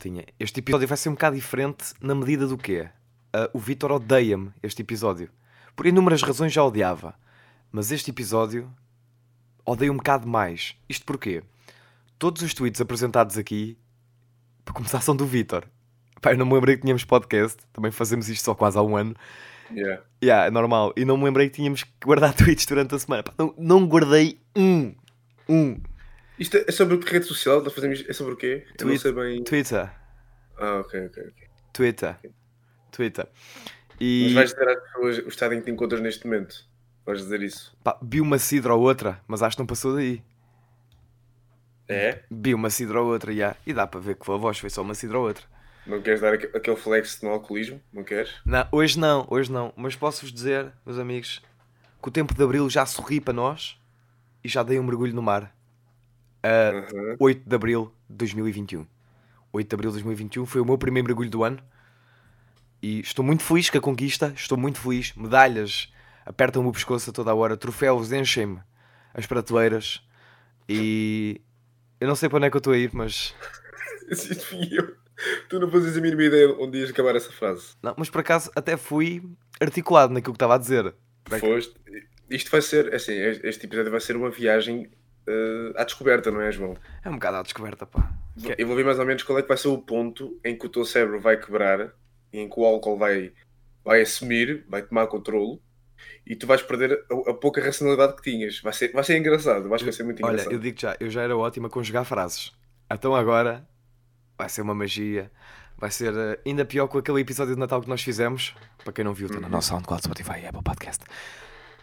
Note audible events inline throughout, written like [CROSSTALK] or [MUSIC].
maltinha. Este episódio vai ser um bocado diferente na medida do quê? Uh, o Vitor odeia-me este episódio. Por inúmeras razões já odiava. Mas este episódio odeio um bocado mais. Isto porquê? Todos os tweets apresentados aqui, para começar, são do Vitor. Pá, eu não me lembrei que tínhamos podcast. Também fazemos isto só quase há um ano. Yeah. Yeah, é normal. E não me lembrei que tínhamos que guardar [LAUGHS] tweets durante a semana. Pá, não, não guardei um. Um. Isto é sobre que rede social? Nós fazemos... É sobre o quê? Eu não sei bem. Twitter. Ah, ok, ok, ok. Twitter. Twitter. Mas E vais dizer às pessoas o estado em que te encontras neste momento. Vais dizer isso. pá, vi uma cidra ou outra, mas acho que não passou daí. É? Vi uma cidra ou outra, já. E dá para ver que a voz foi só uma cidra ou outra. Não queres dar aque- aquele flex no alcoolismo? Não queres? Não, hoje não, hoje não. Mas posso-vos dizer, meus amigos, que o tempo de abril já sorri para nós e já dei um mergulho no mar. A Aham. 8 de abril de 2021. 8 de abril de 2021 foi o meu primeiro mergulho do ano. E estou muito feliz com a conquista, estou muito feliz. Medalhas apertam-me o pescoço a toda a hora, troféus enchem-me as prateleiras. E eu não sei para onde é que eu estou a ir, mas. [LAUGHS] Eu. Tu não fazes a mínima ideia onde ias acabar essa frase. Não, mas por acaso até fui articulado naquilo que estava a dizer. Foste. Isto vai ser, assim, este episódio vai ser uma viagem eh, à descoberta, não é, João? É um bocado à descoberta, pá. Que- Eu vou ver mais ou menos qual é que vai ser o ponto em que o teu cérebro vai quebrar e em que o álcool vai, vai assumir, vai tomar controle e tu vais perder a, a pouca racionalidade que tinhas. Vai ser, vai ser engraçado, vai ser muito Olha, engraçado. eu digo já, eu já era ótimo a conjugar frases. Então agora vai ser uma magia. Vai ser eh, ainda pior com aquele episódio de Natal que nós fizemos. Para quem não viu, está na nossa SoundCloud, Spotify e Apple Podcast.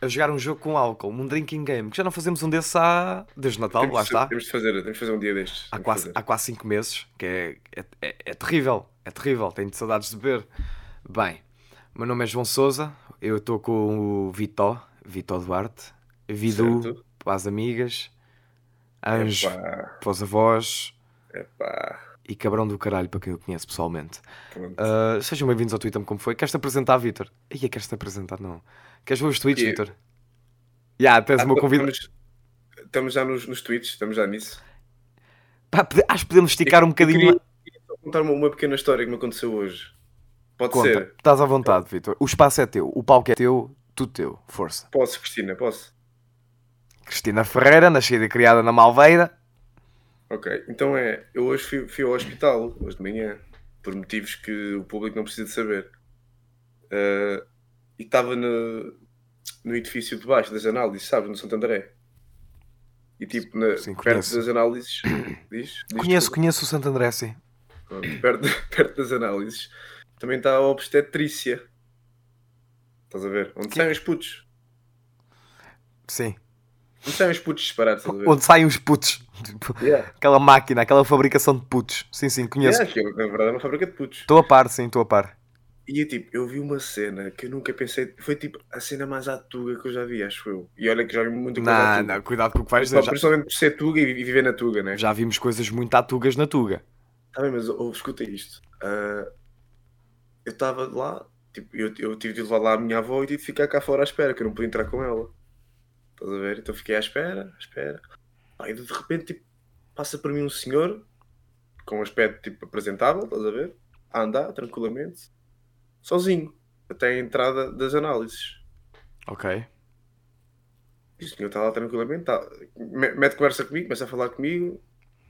A jogar um jogo com álcool, um drinking game, que já não fazemos um desses há. desde Natal, temos, lá de- está. Temos de fazer, temos de fazer um dia destes. Há de quase, há quase 5 meses, que é, é, é, é terrível, é terrível, tenho saudades de beber. Bem, meu nome é João Souza, eu estou com o Vitó, Vitó Duarte, Vidu, Certo. para as amigas, Anjo, Epá, para os avós epá, e cabrão do caralho para quem eu conheço pessoalmente. Ah, sejam bem-vindos ao Twitter como foi. Queres-te apresentar, Vitor? Ia, queres-te apresentar? Não. Queres ver os tweets, Eu- Vitor? Já, tens Ah, o meu convite. Estamos, já nos, nos tweets, estamos já nisso. Pá, acho que podemos esticar um Eu bocadinho. queria, mais. queria só contar uma, uma pequena história que me aconteceu hoje. Pode Conta, ser? estás à vontade, Vitor. O espaço é teu, o palco é teu, tudo teu. Força. Posso, Cristina, posso? Cristina Ferreira, nascida e criada na Malveira. Ok, então é, eu hoje fui, fui ao hospital, hoje de manhã, por motivos que o público não precisa de saber. Ah, e estava no, no edifício de baixo das análises, sabes, no Santo André. E tipo, na, Sim, perto das análises, [CLEARS THROAT] diz? diz Conheço, conheço o Santo André, sim. Pronto, perto, [LAUGHS] perto das análises, também está a obstetrícia. Estás a ver? Onde saem os putos. Sim. Onde saem os putos disparados? Onde saem os putos. Tipo, Yeah. aquela máquina, aquela fabricação de putos. Sim, sim, conheço. Yeah, que é, na verdade é uma fábrica de putos. Estou a par, sim, estou a par. E eu, tipo, eu vi uma cena que eu nunca pensei. Foi tipo a cena mais à tuga que eu já vi, acho eu. E olha que já vi muita coisa à Não, tuga. não, cuidado com o que vais dizer. Já, Principalmente por ser tuga e viver na tuga, né? já vimos coisas muito atugas na Tuga. Tá bem, mas oh, escuta isto. Ah, eu estava lá, tipo, eu, eu tive de levar lá a minha avó e tive de ficar cá fora à espera, que eu não podia entrar com ela. Estás a ver? Então fiquei à espera, à espera. E de repente, tipo, passa por mim um senhor com um aspecto tipo apresentável, estás a ver? A andar tranquilamente, sozinho, até a entrada das análises. Ok. E o senhor está lá tranquilamente, tá, me- mete conversa comigo, começa a falar comigo.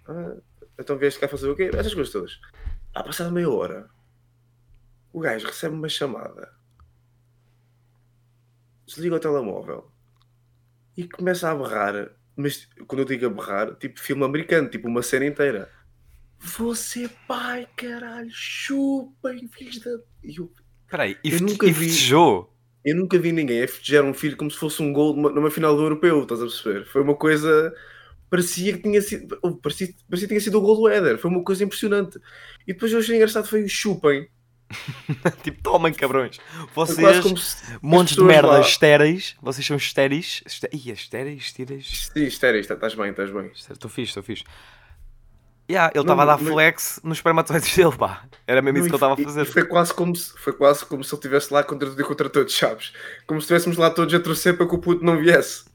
Ah, então vieste cá fazer o quê? Essas coisas todas. Ah, passada meia hora, o gajo recebe uma chamada, desliga o telemóvel e começa a berrar. Mas quando eu digo a berrar, tipo filme americano, tipo uma cena inteira. Você pai, caralho, chupem, filhos da. E eu, Espera aí, e, Eu nunca vi- festejou? eu nunca vi ninguém a festejar um filho como se fosse um gol numa, numa final do europeu, estás a perceber? Foi uma coisa. Parecia que tinha sido. Parecia, parecia que tinha sido o gol do Éder. Foi uma coisa impressionante. E depois eu achei engraçado foi o chupem. [LAUGHS] tipo, tomem cabrões. Vocês, se. montes de merda lá- estéreis. Vocês são estéreis. Esté... Ih, estéreis, estéreis. Sim, estéreo, está- estás bem, estás bem. Estou fixe, estou fixe. Yeah, ele estava a dar mas- flex nos espermatozoides dele, pá. Era mesmo isso que ele estava a fazer. E foi quase como se, foi quase como se ele estivesse lá contra tudo e contra todos, sabes? Como se estivéssemos lá todos a torcer para que o puto não viesse.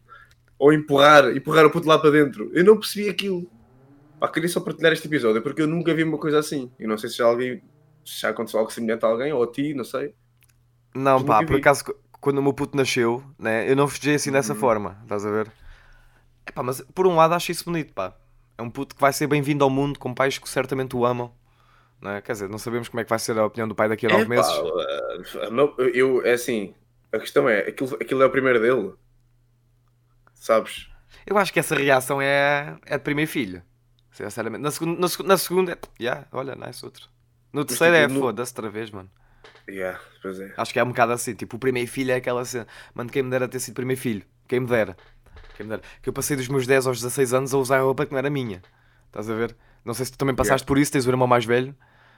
Ou empurrar, empurrar o puto lá para dentro. Eu não percebi aquilo. Pá, queria só partilhar este episódio porque eu nunca vi uma coisa assim. E não sei se já alguém. Se já aconteceu algo semelhante a alguém ou a ti, não sei. Não, Mas pá, por vi. acaso, qu- quando o meu puto nasceu, né, eu não festejei assim dessa Uhum. forma, estás a ver? Epá, mas por um lado acho isso bonito, pá. É um puto que vai ser bem-vindo ao mundo com pais que certamente o amam. Não é? Quer dizer, não sabemos como é que vai ser a opinião do pai daqui a nove É, meses. pá, não, eu, é assim. A questão é: aquilo, aquilo é o primeiro dele. Sabes? Eu acho que essa reação é, é de primeiro filho. Sinceramente. Na segunda, na, na segunda é. Yeah, olha, nice outro. No terceiro é tipo, no- foda-se outra vez, mano. Yeah, pois é. Acho que é um bocado assim. Tipo, o primeiro filho é aquela cena. Mano, quem me dera ter sido primeiro filho. Quem me dera. Dera. Que eu passei dos meus 10 aos 16 anos a usar roupa que não era minha. Estás a ver? Não sei se tu também passaste por isso, tens o irmão mais velho.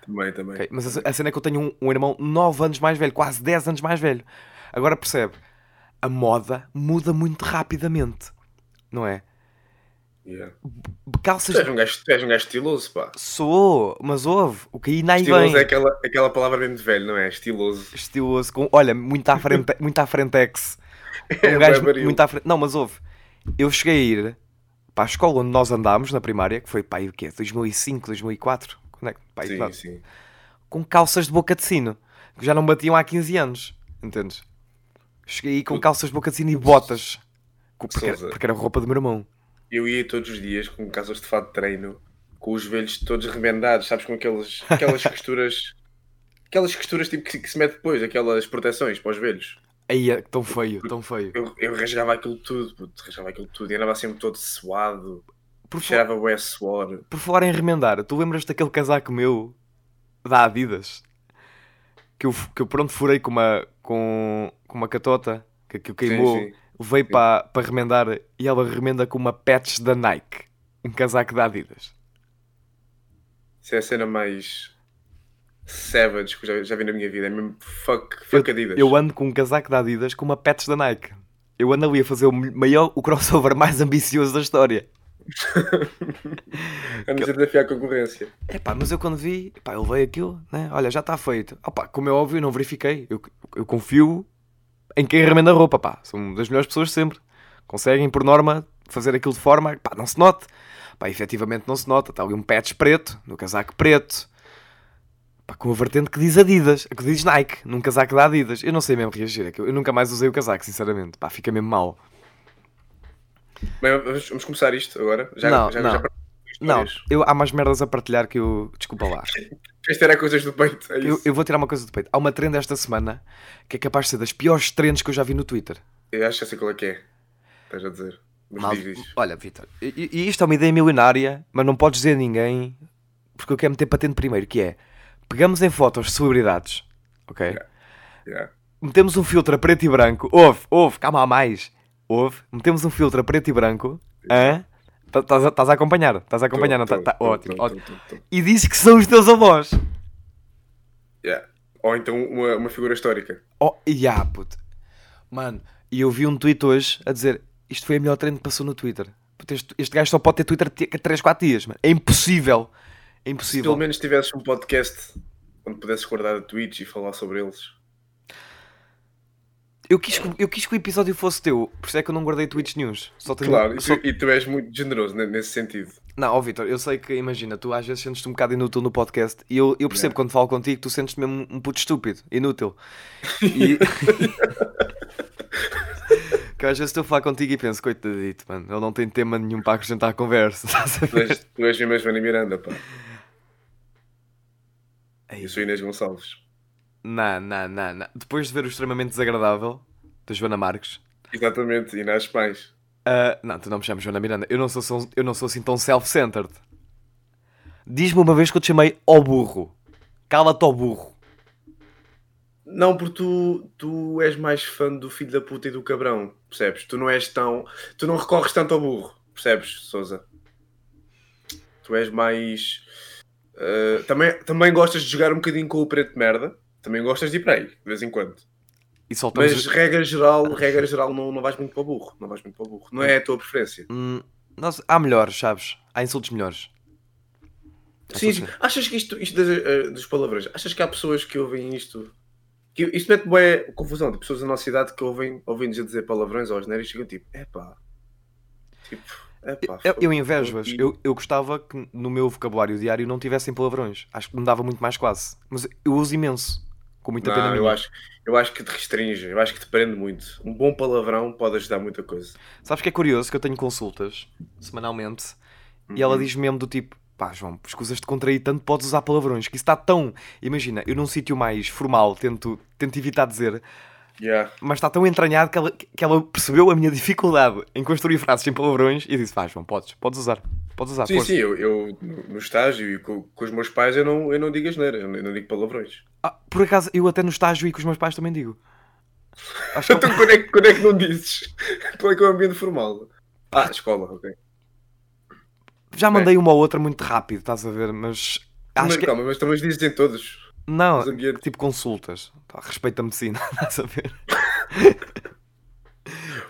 Também, também. Ok, Mas a, a cena é que eu tenho um, um irmão 9 anos mais velho, quase 10 anos mais velho. Agora percebe, a moda muda muito rapidamente, não é? Yeah. Calças Tu, és um gajo, és um gajo estiloso, pá. sou, mas ouve, o que aí nem Estiloso vem. é aquela, aquela palavra mesmo de velho, não é? Estiloso. Estiloso, com, olha, muito à frente, [LAUGHS] muito à frentex. É Um gajo bué baril. muito à frente. Não, mas ouve, eu cheguei a ir para a escola onde nós andámos na primária, que foi pá, aí o quê? 2005, 2004? Quando é que? Pá, Sim, nós- sim. com calças de boca de sino, que já não batiam há 15 anos, entendes? Cheguei aí com calças de boca de sino e botas, porque, era- porque era roupa do meu irmão. Eu ia todos os dias com casas de fato de treino, com os velhos todos remendados, sabes, com aquelas, aquelas [LAUGHS] costuras. Aquelas costuras tipo que, que se mete depois, aquelas proteções para os velhos. Aí é tão feio, tão feio. Eu, eu rasgava aquilo tudo, puto, rasgava aquilo tudo e andava sempre todo suado, Por, cheirava bué suor. por falar em remendar, tu lembras daquele casaco meu da Adidas? Que eu, que eu pronto furei com uma, com, com uma catota, que aquilo queimou, Sim, sim. levei para para remendar e ela remenda com uma patch da Nike. Um casaco da Adidas. Isso é a cena mais savage que eu já, já vi na minha vida. É mesmo fuck, fuck Adidas. Eu ando com um casaco da Adidas com uma patch da Nike. Eu ando ali a fazer o maior, o crossover [LAUGHS] mais ambicioso da história. [LAUGHS] Andas a desafiar a concorrência. Epá, mas eu quando vi, epá, eu levei aquilo, né? Olha, já está feito. Opa, como é óbvio, eu não verifiquei. Eu, eu confio em quem remenda a roupa, pá. São das melhores pessoas sempre. Conseguem, por norma, fazer aquilo de forma, pá, não se note. Pá, efetivamente não se nota. Está ali um patch preto, no casaco preto. Pá, com a vertente que diz Adidas, que diz Nike, num casaco da Adidas. Eu não sei mesmo reagir, é eu, eu nunca mais usei o casaco, sinceramente. Pá, fica mesmo mal. Bem, vamos, vamos começar isto agora. Já, Não, já, não. já Não, eu, há mais merdas a partilhar que eu. Desculpa lá. [LAUGHS] Este era coisas do peito. É Eu, eu vou tirar uma coisa do peito. Há uma trend esta semana que é capaz de ser das piores trends que eu já vi no Twitter. Eu acho que sei qual é que é. Estás a dizer. Mal-. Olha, Vitor, e, e isto é uma ideia milionária, mas não podes dizer a ninguém porque eu quero meter patente primeiro, que é pegamos em fotos de celebridades, ok? Yeah. Metemos um filtro a preto e branco. Ouve, ouve, calma há mais. Ouve, metemos um filtro a preto e branco. hã? Tá- Estás a, estás acompanhar? Estás a acompanhar? Tô, Tá- tá- ótimo, tô, ótimo. tô. E dizes que são os teus avós. Yeah. Ou então uma, uma figura histórica. Oh, yeah, puto. Mano, e eu vi um tweet hoje a dizer isto foi a melhor trend que passou no Twitter. Puto, este, este gajo só pode ter Twitter 3, 4 dias, mano. É impossível. É Se impossível. pelo menos tivesses um podcast onde pudesses guardar tweets e falar sobre eles. Eu quis, que, eu quis que o episódio fosse teu, por isso é que eu não guardei tweets nenhums. Só tenho, Claro, e só- tu, e tu és muito generoso ne- nesse sentido. Não, ó Vitor, eu sei que, imagina, tu às vezes sentes-te um bocado inútil no podcast e eu, eu percebo Yeah. quando falo contigo, tu sentes-te mesmo um puto estúpido, inútil. [LAUGHS] E... [LAUGHS] que às vezes estou a falar contigo e penso, coitadito, mano, ele não tem tema nenhum para acrescentar à conversa. [LAUGHS] a Tu és, tu és mesmo a Miranda, pá. Ei, Eu sou Inês Gonçalves. Não, não, não, não. Depois de ver o extremamente desagradável da Joana Marques. Exatamente, e nas pães. ah, não, tu não me chamas Joana Miranda. Eu não sou, só- eu não sou assim tão self-centered. Diz-me uma vez que eu te chamei ao burro. Cala-te ao burro. Não, porque tu, tu és mais fã do filho da puta e do cabrão, percebes? Tu não és tão. Tu não recorres tanto ao burro, percebes, Souza? Tu és mais. Uh, também, também gostas de jogar um bocadinho com o preto de merda. Também gostas de ir para aí, de vez em quando. Soltamos. Mas regra geral, regra geral não, não vais muito para o burro. Não vais muito para o burro. Não é a tua preferência. Hum, há melhores, sabes? Há insultos melhores. Há Sim, insultos. Achas que isto, isto das, eh, dos palavrões, achas que há pessoas que ouvem isto? Que isto mete boa confusão, de pessoas da nossa idade que ouvem, ouvem-nos a dizer palavrões ou asneiras e ficam tipo, epá. Tipo, Epá, Eu, eu invejo-as. Eu, eu gostava que no meu vocabulário diário não tivessem palavrões. Acho que me dava muito mais classe. Mas eu uso imenso. Com muita pena Não, eu minha. acho, eu acho que te restringe, eu acho que te prende muito. Um bom palavrão pode ajudar muita coisa. Sabes que é curioso que eu tenho consultas semanalmente e ela Uhum. diz mesmo do tipo: pá, João, escusas de contrair tanto, podes usar palavrões. Que isso está tão. Imagina, eu num sítio mais formal tento, tento evitar dizer, Yeah. mas está tão entranhado que ela, que ela percebeu a minha dificuldade em construir frases sem palavrões e disse: pá, João, podes, podes usar. Podes usar. Sim, força." sim, eu, eu no estágio e com, com os meus pais eu não, eu não digo asneira, eu não, eu não digo palavrões. Ah, por acaso, eu até no estágio e com os meus pais também digo. Acho que é [LAUGHS] Então quando é, que- quando é que não dizes? [LAUGHS] Qual é que é o ambiente formal? Ah, escola, ok. já mandei uma ou outra muito rápido, estás a ver? Mas acho mas que. calma, mas também dizes em todos Não, tipo consultas. Respeito a medicina, [LAUGHS] estás a ver?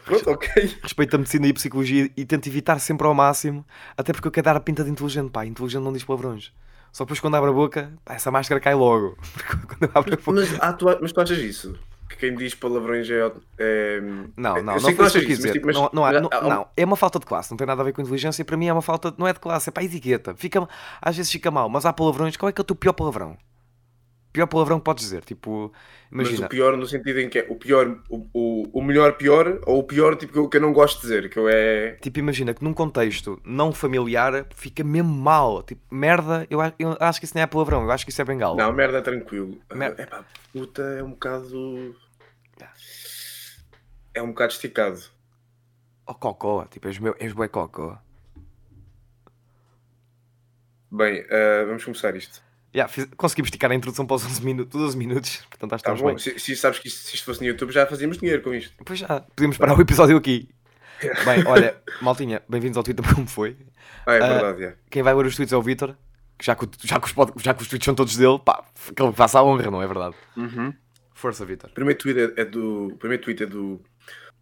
Pronto, ok. Respeito a medicina e a psicologia e tento evitar sempre ao máximo, até porque eu quero dar a pinta de inteligente, pá. Inteligente não diz palavrões. Só depois quando abre a boca, pá, essa máscara cai logo. [LAUGHS] Quando eu abro a boca. Mas, ah, tu, mas tu achas isso? Que quem diz palavrões é. é... Não, não, não foi isso que dizer. tipo, mas- Não, não, há- é uma falta de classe, não tem nada a ver com inteligência. Para mim é uma falta, não é de classe, é para etiqueta. Fica, às vezes fica mal, mas há palavrões. Qual é que é o teu pior palavrão? Pior palavrão que podes dizer, tipo, Mas imagina. o pior no sentido em que é o pior, o, o, o melhor pior, ou o pior tipo que eu, que eu não gosto de dizer, que eu é. Tipo, imagina que num contexto não familiar fica mesmo mal. Tipo, merda, eu, eu acho que isso não é palavrão, eu acho que isso é bengala. Não, merda é tranquilo. Mer- É pá, puta é um bocado. É um bocado esticado. Oh, cocó, tipo, és, meu, és bué cocó. Bem, ah, vamos começar isto. Yeah, fiz- conseguimos esticar a introdução para os 11 minutos, 12 minutos, portanto acho que Tá bom, bem. se, se sabes que isto, se isto fosse no YouTube já fazíamos dinheiro com isto. Depois já, podemos parar o episódio aqui. [LAUGHS] Bem, olha, maltinha, bem-vindos ao Twitter [LAUGHS] como foi. Ah, é Ah, verdade, é. Quem vai ler os tweets é o Vitor, já que, já, que os, já que os tweets são todos dele, pá, que ele faça a honra, não é verdade? Força, Vitor. O primeiro tweet é, é do. primeiro tweet é do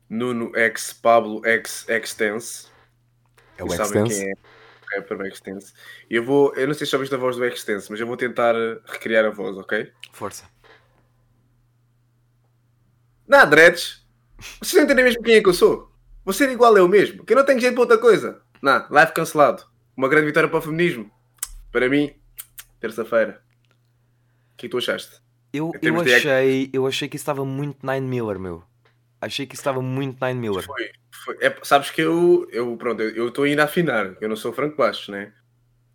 Nuno X Pablo X Extense. É o Extense. Quem é o Extense. E eu vou. Eu não sei se já ouviste a voz do Extense, mas eu vou tentar recriar a voz, ok? Força. Não, dreads. Vocês não entendem mesmo quem é que eu sou. Vou ser igual eu mesmo, que eu não tenho jeito para outra coisa. Não, live cancelado. Uma grande vitória para o feminismo. Para mim, terça-feira. O que é que tu achaste? Eu, eu, termos de achei, eu achei que isso estava muito Nine Miller, meu. Achei que isso estava muito Nine Miller. Foi, foi- é, sabes que eu, eu pronto, eu estou ainda a afinar. Eu não sou Franco Bastos, né?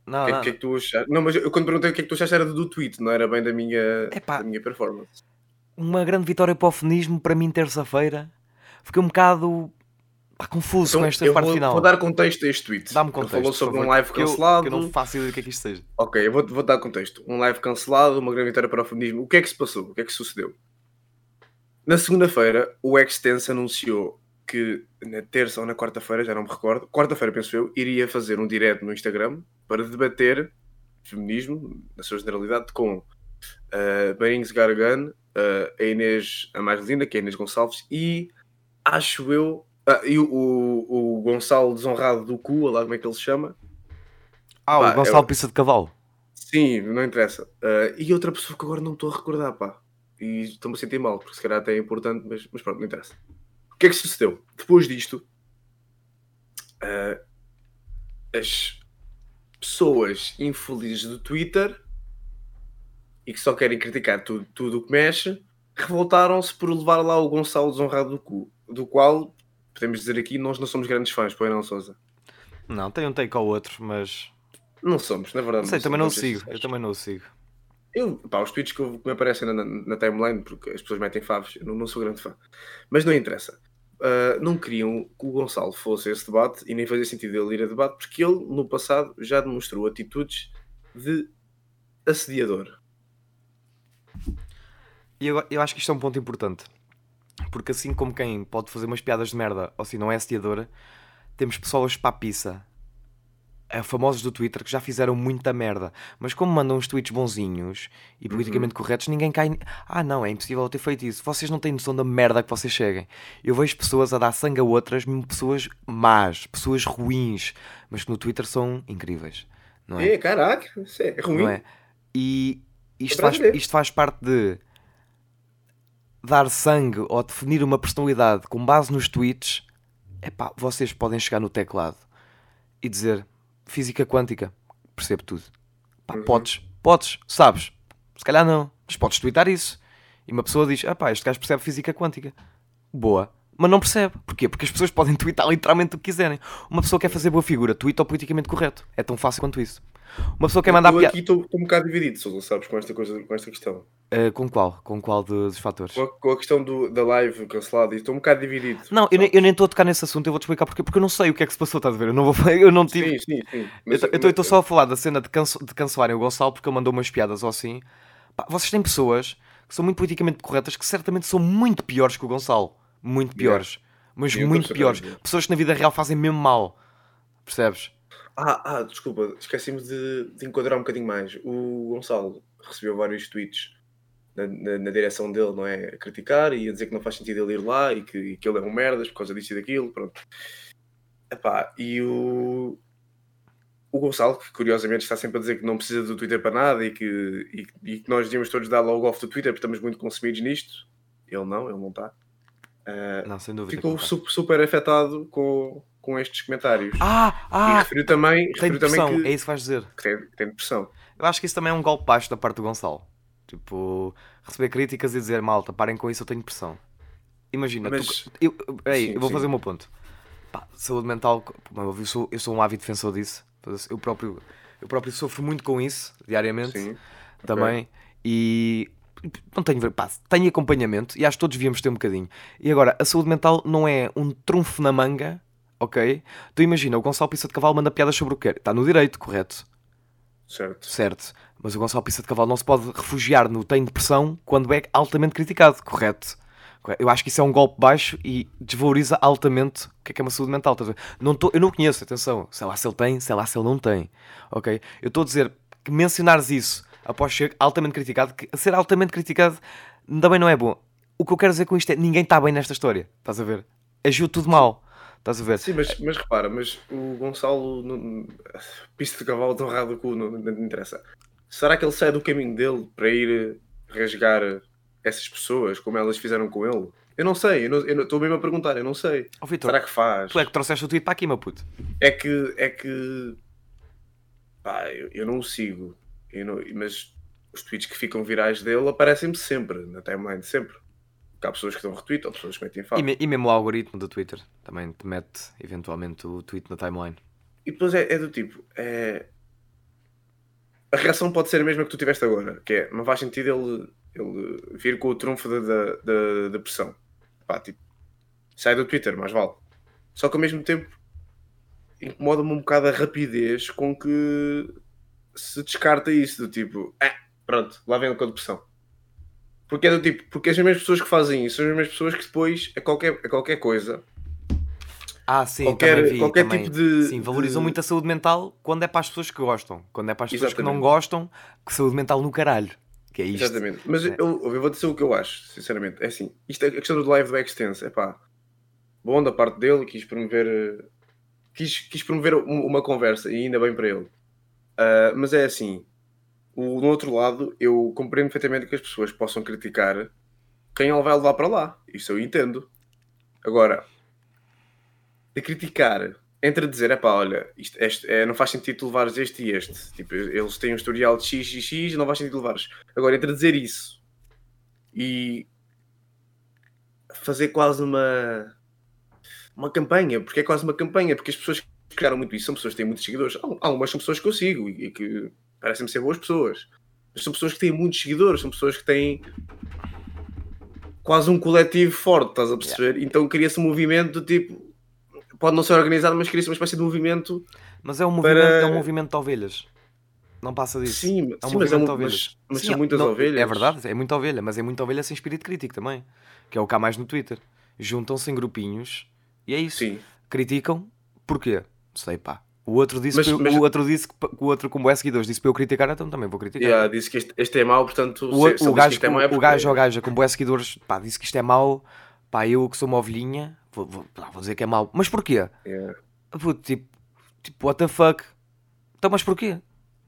Não, que, é- não. que é que tu achaste? Não, mas eu, quando perguntei o que é que tu achaste era do tweet, não era bem da minha, Epá. da minha performance. Uma grande vitória para o feminismo, para mim, terça-feira. Fiquei um bocado pá, confuso Então, com esta parte vou, final. vou dar contexto a este tweet. Dá-me Ele contexto. falou por sobre um live que eu- cancelado. Que eu não faço ideia do que é que isto seja. Ok, eu vou, vou dar contexto. Um live cancelado, uma grande vitória para o feminismo. O que é que se passou? O que é que sucedeu? Na segunda-feira, o Extense anunciou que na terça ou na quarta-feira, já não me recordo, quarta-feira penso eu, iria fazer um direto no Instagram para debater feminismo, na sua generalidade, com uh, Barings Gargan, uh, a Inês, a mais linda, que é a Inês Gonçalves, e acho eu, ah, e o, o, o Gonçalo Desonrado do Cu, lá como é que ele se chama, Ah, Pá, o Gonçalo eu- Pista de Cavalo. Sim, não interessa. Uh, e outra pessoa que agora não estou a recordar, pá. E estou-me a sentir mal, porque se calhar até é importante, mas, mas pronto, não interessa. O que é que sucedeu? Depois disto, uh, as pessoas infelizes do Twitter e que só querem criticar tudo, tudo o que mexe, revoltaram-se por levar lá o Gonçalo desonrado do cu, do qual, podemos dizer aqui, nós não somos grandes fãs, pois não, Sousa? Não, tem um take ao outro, mas. Não somos, na verdade. Não sei, também não o sigo. Eu também não o sigo. Eu, pá, os tweets que, eu- que me aparecem na, na- na timeline, porque as pessoas metem favos, eu não, não sou grande fã. Mas não interessa. Ah, não queriam que o Gonçalo fosse esse debate e nem fazia sentido ele ir a debate, porque ele, no passado, já demonstrou atitudes de assediador. Eu, eu acho que isto é um ponto importante. Porque assim como quem pode fazer umas piadas de merda ou se não é assediadora, temos pessoas papiça, famosos do Twitter, que já fizeram muita merda. Mas como mandam uns tweets bonzinhos e politicamente corretos, ninguém cai. Ah, não, é impossível eu ter feito isso. Vocês não têm noção da merda que vocês cheguem. Eu vejo pessoas a dar sangue a outras, mesmo pessoas más, pessoas ruins, mas que no Twitter são incríveis. Não é? É, caraca, isso é, é ruim. não é? E isto É faz, isto faz parte de dar sangue ou definir uma personalidade com base nos tweets. Epá, vocês podem chegar no teclado. e dizer física quântica, percebo tudo. Pá, Uhum. podes, podes, sabes? Se calhar não, mas podes twittar isso. E uma pessoa diz: ah pá, este gajo percebe física quântica. Boa. Mas não percebe. Porquê? Porque as pessoas podem [LAUGHS] twittar literalmente o que quiserem. Uma pessoa quer fazer boa figura, twita o politicamente correto. É tão fácil quanto isso. Uma pessoa quer mandar eu piada. aqui estou um bocado dividido, Sousa, sabes, com esta, coisa, com esta questão. Eh, com qual? Com qual dos fatores? Com a, com a questão do, da live cancelada, e estou um bocado dividido. Não, eu nem- eu nem estou a tocar nesse assunto, eu vou-te explicar porquê. Porque eu não sei o que é que se passou, estás a ver? Eu não, vou, [LAUGHS] eu não tive. Sim, sim, sim. Eu Mas- eu estou só a falar da cena de, cance- de cancelarem o Gonçalo porque ele mandou umas piadas ou assim. Pá, vocês têm pessoas que são muito politicamente corretas que certamente são muito piores que o Gonçalo. Muito piores. Mas Sim, eu muito piores. Pessoas que na vida real fazem mesmo mal. Percebes? Ah, ah, desculpa, esqueci-me de, de enquadrar um bocadinho mais. O Gonçalo recebeu vários tweets na, na- na direção dele, não é? A criticar e a dizer que não faz sentido ele ir lá e que, e que ele é um merdas por causa disso e daquilo, pronto. Epá, e o, o Gonçalo, que curiosamente está sempre a dizer que não precisa do Twitter para nada e que, e, e que nós devíamos todos dar logo off do Twitter porque estamos muito consumidos nisto. Ele não, ele não está. Ah, Não, sem dúvida. ficou super, super afetado com, com estes comentários. Ah, e ah! referiu também, Tem referiu também depressão, que, é isso que vais dizer. que tem, que tem depressão. Eu acho que isso também é um golpe baixo da parte do Gonçalo. Tipo, receber críticas e dizer malta, parem com isso, eu tenho pressão. Imagina, tu- Mas- eu, ei, Sim, eu vou sim. fazer o meu ponto. Pá, saúde mental, eu sou, eu sou um ávido defensor disso. Eu próprio, eu próprio sofro muito com isso, diariamente, Sim. também. E não tenho, pá, tenho acompanhamento e acho que todos devíamos ter um bocadinho. E agora, a saúde mental não é um trunfo na manga, ok? Tu imagina, o Gonçalo Pissa de Cavalo manda piadas sobre o que quer. Está no direito, correto? Certo. Certo. Mas o Gonçalo Pissa de Cavalo não se pode refugiar no tem depressão quando é altamente criticado, correto? Eu acho que isso é um golpe baixo e desvaloriza altamente o que é que é uma saúde mental. Não tô, eu não conheço, atenção. Sei lá se ele tem, sei lá se ele não tem. Ok? Eu estou a dizer que mencionares isso após ser altamente criticado, que ser altamente criticado também não é bom. O que eu quero dizer com isto é ninguém está bem nesta história. Estás a ver? Agiu tudo mal. Estás a ver? Sim, mas, mas repara, mas o Gonçalo, não- pista de cavalo tão raro do cu, não, não, não interessa. Será que ele sai do caminho dele para ir rasgar essas pessoas como elas fizeram com ele? Eu não sei, eu estou mesmo a perguntar, eu não sei. Ó Vitor, Será que faz? tu é que trouxeste o tweet para aqui, meu puto. É que. É que. Pá, eu, eu não o sigo. Eu não- mas os tweets que ficam virais dele aparecem-me sempre, na timeline, sempre. Porque há pessoas que dão retweet ou pessoas que metem E, fala. me- e mesmo o algoritmo do Twitter também te mete eventualmente o tweet na timeline. E depois é, é do tipo. É... A reação pode ser a mesma que tu tiveste agora, que é não faz sentido ele, ele vir com o trunfo da, da, pressão. Pá, tipo, sai do Twitter, mais vale. Só que ao mesmo tempo incomoda-me um bocado a rapidez com que se descarta isso, do tipo, ah, pronto, lá vem com a depressão. Porque é do tipo, porque as mesmas pessoas que fazem isso são as mesmas pessoas que depois, a qualquer, a qualquer coisa, Ah, sim, Qualquer- vi. qualquer também. tipo de- Sim, valorizam de- muito a saúde mental quando é para as pessoas que gostam. Quando é para as pessoas que não gostam, que saúde mental no caralho. Que é isto. Exatamente. Mas É. eu, eu vou dizer o que eu acho, sinceramente. É assim, isto é a questão do live do Extense, é pá, bom da parte dele, quis promover, quis, quis promover um- uma conversa e ainda bem para ele. Ah, mas é assim, o, no outro lado, eu compreendo perfeitamente que as pessoas possam criticar quem ele vai levar para lá. Isso eu entendo. Agora, de criticar entre dizer, é pá, olha, isto, este, é, não faz sentido levares este e este. Tipo, eles têm um historial de X e X, não faz sentido levares. Agora, entre dizer isso e fazer quase uma uma campanha, porque é quase uma campanha, porque as pessoas que criaram muito isso são pessoas que têm muitos seguidores. Al- Algumas são pessoas que eu sigo e que parecem-me ser boas pessoas. Mas são pessoas que têm muitos seguidores, são pessoas que têm quase um coletivo forte, estás a perceber? Então cria-se um movimento do tipo. Pode não ser organizado, mas cria-se uma espécie de movimento. Mas é um, movimento, Para- é um movimento de ovelhas. Não passa disso. Sim, É um sim mas, é um, de ovelhas. mas, mas Sim, são muitas não, ovelhas. É verdade, é muita ovelha, mas é muita ovelha sem espírito crítico também. Que é o que há mais no Twitter. Juntam-se em grupinhos e é isso. Sim. Criticam, porquê? Sei, pá. O outro disse, Mas- eu- mas- o outro disse que, o outro, como é seguidores, disse para eu criticar, então também vou criticar. Yeah, disse que este, este é mau, portanto. O, se- se o que gajo, isto é mau, é o, o porque- gajo ou gaja com boas seguidores, pá, disse que isto é mau, pá, eu que sou uma ovelhinha, vou, vou, vou dizer que é mau. Mas porquê? Yeah. Puto, tipo, tipo, what the fuck? Então, mas porquê?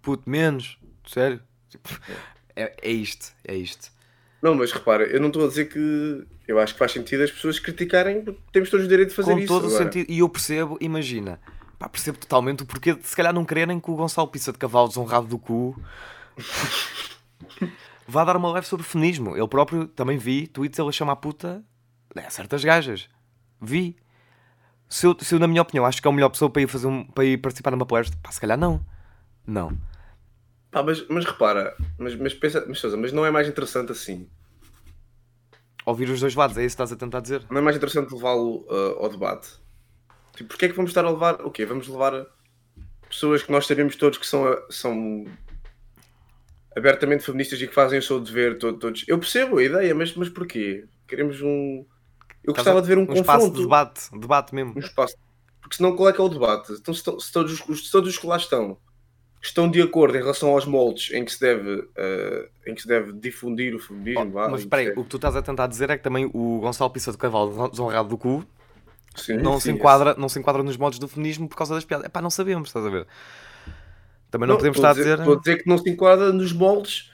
Puto, menos, sério? Tipo, é, é isto, é isto. Não, mas repara, eu não estou a dizer que. Eu acho que faz sentido as pessoas criticarem, porque temos todos o direito de fazer Com isso. todo o agora. sentido, e eu percebo, imagina, Pá, percebo totalmente o porquê de se calhar não quererem que o Gonçalo Pizza de Cavalo desonrado do cu [LAUGHS] vá dar uma live sobre feminismo. Ele próprio também vi tweets ele a chamar puta é, certas gajas. Vi. Se eu, se eu, na minha opinião, acho que é a melhor pessoa para ir, fazer um, para ir participar numa palestra, pá, se calhar não. Não. Pá, mas, mas repara, mas, mas pensa, mas, Sousa, mas não é mais interessante assim. Ouvir os dois lados, é isso que estás a tentar dizer? Não é mais interessante levá-lo uh, ao debate? Tipo, porquê é que vamos estar a levar. O quê? Vamos levar pessoas que nós sabemos todos que são, são abertamente feministas e que fazem o seu dever todo, todos. Eu percebo a ideia, mas, mas porquê? Queremos um. Eu gostava de ver um, um confronto. espaço de debate, debate mesmo. Um espaço. Porque senão qual é que é o debate? Então, se, se, todos, se todos os que lá estão estão de acordo em relação aos moldes em que se deve, uh, em que se deve difundir o feminismo. Oh, mas espera aí, o que tu estás a tentar dizer é que também o Gonçalo Pissa do Cavalo desonrado do cu sim, não, sim, se enquadra, não se enquadra nos modos do feminismo por causa das piadas. É pá, não sabemos, estás a ver? Também não, não podemos estar a dizer. Estou a dizer que não se enquadra nos moldes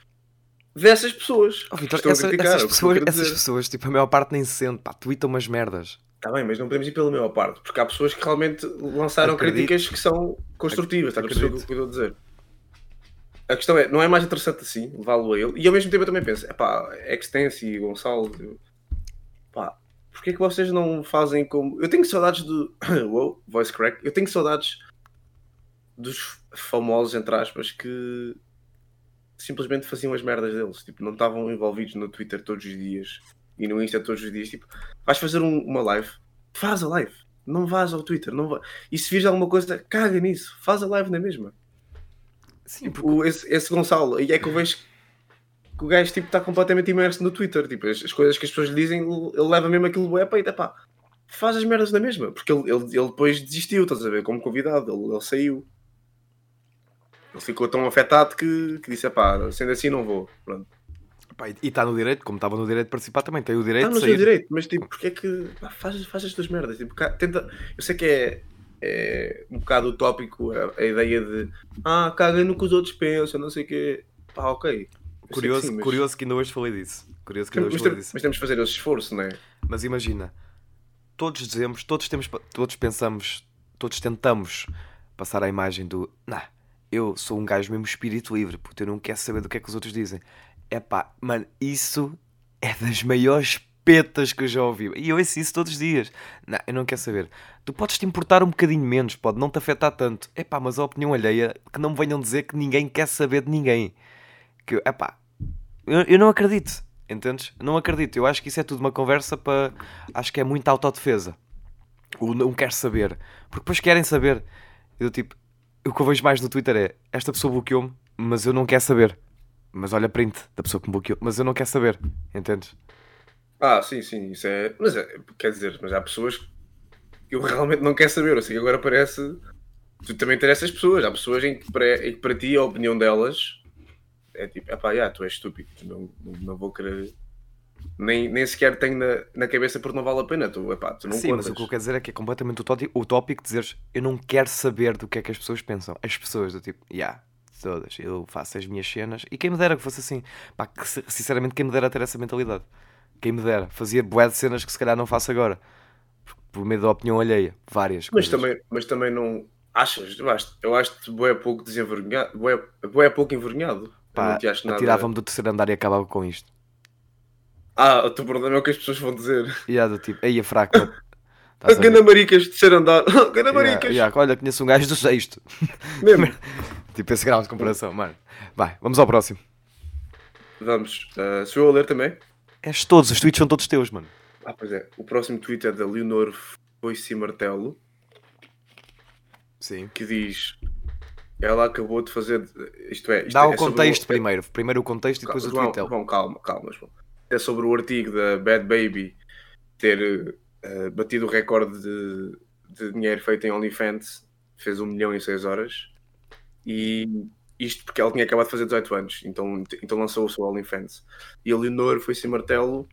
dessas pessoas. Oh, Victor, essa, essas, pessoas, essas pessoas, tipo, a maior parte nem se sente, pá, tweetam umas merdas. Está bem, mas não podemos ir pela maior parte, porque há pessoas que realmente lançaram Acredito. críticas que são construtivas, está a perceber o que eu estou a dizer? A questão é, não é mais interessante assim, levá-lo a ele? E ao mesmo tempo eu também penso, é pá, Extense e Gonçalo, pá, porquê é que vocês não fazem como. Eu tenho saudades do. [COUGHS] Uou, voice crack. Eu tenho saudades dos famosos, entre aspas, que simplesmente faziam as merdas deles. Tipo, não estavam envolvidos no Twitter todos os dias e no Insta todos os dias. Tipo, vais fazer um, uma live, faz a live. Não vás ao Twitter. Não vá... E se vires alguma coisa, caga nisso. Faz a live na mesma. Sim, porque... o, esse, esse Gonçalo, e é que eu vejo que o gajo tipo, está completamente imerso no Twitter. Tipo, as, as, coisas que as pessoas lhe dizem, ele leva mesmo aquilo é para pá, faz as merdas na mesma. Porque ele, ele, ele depois desistiu, estás a ver, como convidado, ele, ele saiu. Ele ficou tão afetado que, que disse: pá, sendo assim não vou. Pronto. Pá, e está no direito, como estava no direito de participar também, tem o direito Está no direito, mas tipo, porque é que pá, faz, faz as tuas merdas? Tipo, tenta, eu sei que é, é um bocado utópico a, a ideia de ah, caguem no que os outros pensam, não sei o quê. Pá, ok. Curioso que, sim, mas... curioso que ainda hoje falei disso. Curioso que ainda hoje mas, falei disso. Mas temos de fazer esse esforço, não é? Mas imagina, todos dizemos, todos temos, todos pensamos, todos tentamos passar a imagem do nah, eu sou um gajo mesmo espírito livre, porque eu não quero saber do que é que os outros dizem. É pá, mano, isso é das maiores petas que eu já ouvi. E eu ouço isso todos os dias. Não, eu não quero saber. Tu podes te importar um bocadinho menos, pode não te afetar tanto. É pá, mas a opinião alheia, que não me venham dizer que ninguém quer saber de ninguém. Que, é pá, eu, eu não acredito. Entendes? Não acredito. Eu acho que isso é tudo uma conversa para. Acho que é muita autodefesa. O não quer saber. Porque depois querem saber. Eu tipo. O que eu vejo mais no Twitter é esta pessoa bloqueou-me, mas eu não quero saber. Mas olha print da pessoa que me bloqueou, mas eu não quero saber. Entendes? Ah, sim, sim, isso é. Mas é, quer dizer, mas há pessoas que eu realmente não quero saber. Eu sei que agora parece. Tu também tens essas pessoas. Há pessoas em que para ti a opinião delas é tipo, é pá, yeah, tu és estúpido, não, não, não vou querer. Nem, nem sequer tenho na, na cabeça porque não vale a pena. Tu, epá, tu não Sim, contas. mas o que eu quero dizer é que é completamente utópico dizeres eu não quero saber do que é que as pessoas pensam. As pessoas do tipo, yeah, todas, eu faço as minhas cenas e quem me dera que fosse assim, pá, que, sinceramente, quem me dera ter essa mentalidade. Quem me dera, fazia bué de cenas que se calhar não faço agora por medo da opinião alheia, várias mas também Mas também não achas, eu acho, acho-te bué pouco desenvergonhado, bué, bué pouco envergonhado. Pá, atirava-me do terceiro andar e acabava com isto. Ah, o teu problema é o que as pessoas vão dizer. E yeah, do tipo, aí é fraco. a Gana Maricas de terceiro andar. [LAUGHS] Gana Maricas. Yeah, yeah, olha, conheço um gajo do sexto. [LAUGHS] Mesmo. [LAUGHS] tipo, esse grau de comparação, mano. Vai, vamos ao próximo. Vamos. Uh, sou eu a ler também? És todos, os tweets são todos teus, mano. Ah, pois é. O próximo tweet é da Leonor Foice Martelo. Sim. Que diz: ela acabou de fazer. Isto é. Isto Dá é, o contexto o... primeiro. Primeiro o contexto e depois João, o tweet. João, calma, calma. João. É sobre o artigo da Bad Baby ter uh, batido o recorde de, de dinheiro feito em OnlyFans. Fez um milhão em 6 horas. E isto porque ela tinha acabado de fazer 18 anos. Então, então lançou o seu OnlyFans. E a Leonor foi sem martelo,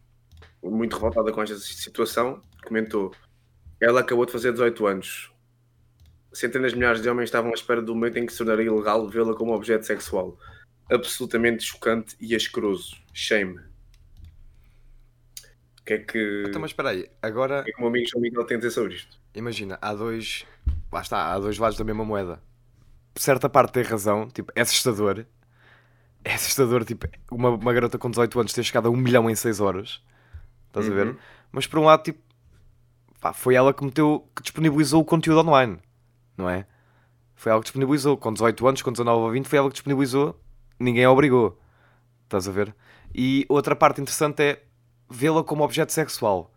muito revoltada com esta situação. Comentou: Ela acabou de fazer 18 anos centenas de milhares de homens estavam à espera do momento em que se tornaria ilegal vê-la como objeto sexual. Absolutamente chocante e asqueroso. Shame. O que é que. Então, mas espera aí, agora. O que é que o meu amigo João Miguel tem a dizer sobre isto? Imagina, há dois, lá está, há dois lados da mesma moeda. Por certa parte tem razão, tipo, é assustador. É assustador, tipo, uma, uma garota com 18 anos ter chegado a 1 milhão em 6 horas. Estás a ver? Uhum. Mas por um lado, tipo, pá, foi ela que meteu, que disponibilizou o conteúdo online, não é? Foi ela que disponibilizou. Com 18 anos, com 19 ou 20, foi ela que disponibilizou. Ninguém a obrigou. Estás a ver? E outra parte interessante é vê-la como objeto sexual.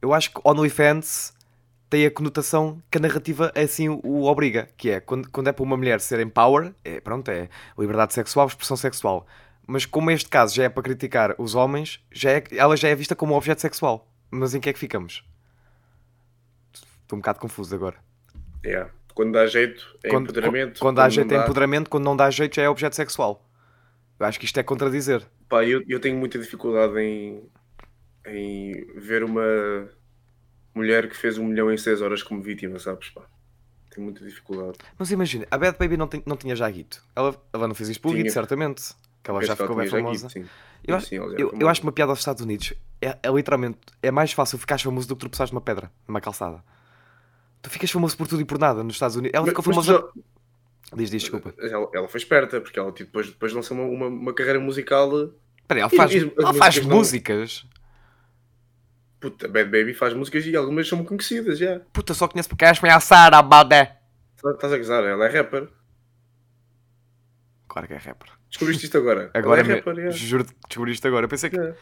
Eu acho que OnlyFans tem a conotação que a narrativa assim o, obriga, que é quando, quando é para uma mulher ser empower, é, pronto, é liberdade sexual, expressão sexual. Mas como este caso já é para criticar os homens, já é, ela já é vista como objeto sexual. Mas em que é que ficamos? Estou um bocado confuso agora. Yeah. Quando dá jeito é Quando, empoderamento. quando dá não jeito é dá- empoderamento, quando não dá jeito já é objeto sexual. Eu acho que isto é contradizer. Pá, eu, eu tenho muita dificuldade em, em ver uma mulher que fez um milhão em seis horas como vítima, sabes? Pá. Tenho muita dificuldade. Mas imagina, a Bad Baby não, tem- não tinha já guito. Ela, ela não fez isto por guito, certamente. Que ela já ficou bem famosa. guito, sim. Eu, acho- Sim, eu, eu famosa. acho uma piada aos Estados Unidos é, é literalmente é mais fácil ficar famoso do que tropeçares numa pedra, numa calçada. Tu ficas famoso por tudo e por nada nos Estados Unidos. Ela Mas- ficou famosa. tu Diz, diz, desculpa. já- ela, ela foi esperta, porque ela tipo, depois, depois lançou uma, uma, uma carreira musical. Espera aí, ela E- faz, e as ela faz músicas não- músicas. Puta, Bad Baby faz músicas e algumas são conhecidas já. Puta, só conheço porque és a Sara Badé. Estás a gozar, ela é rapper. Claro que é rapper. Descobriste isto agora. Agora ela é me- rapper, yeah. juro que descobri isto agora. Eu pensei que. Yeah.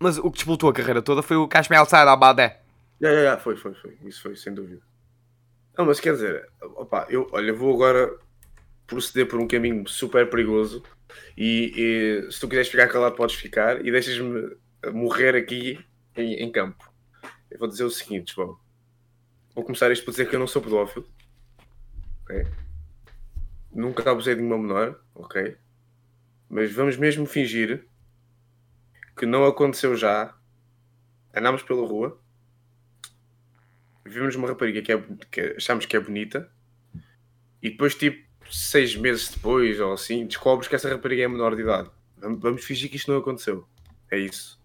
Mas o que despoltou a carreira toda foi o Kashmir Sara Badé. Já, já, já, foi, foi, foi. Isso foi, sem dúvida. Não, mas quer dizer, opá, eu, olha, vou agora proceder por um caminho super perigoso e, e se tu quiseres ficar calado, podes ficar e deixas-me morrer aqui em, em campo. Eu vou dizer o seguinte, João. Vou começar isto por dizer que eu não sou pedófilo. Ok? Nunca abusei de uma menor, ok? Mas vamos mesmo fingir que não aconteceu já. Andámos pela rua vimos uma rapariga que, é, que achamos que é bonita e depois, tipo, seis meses depois ou assim, descobres que essa rapariga é menor de idade. Vamos, fingir que isto não aconteceu. É isso.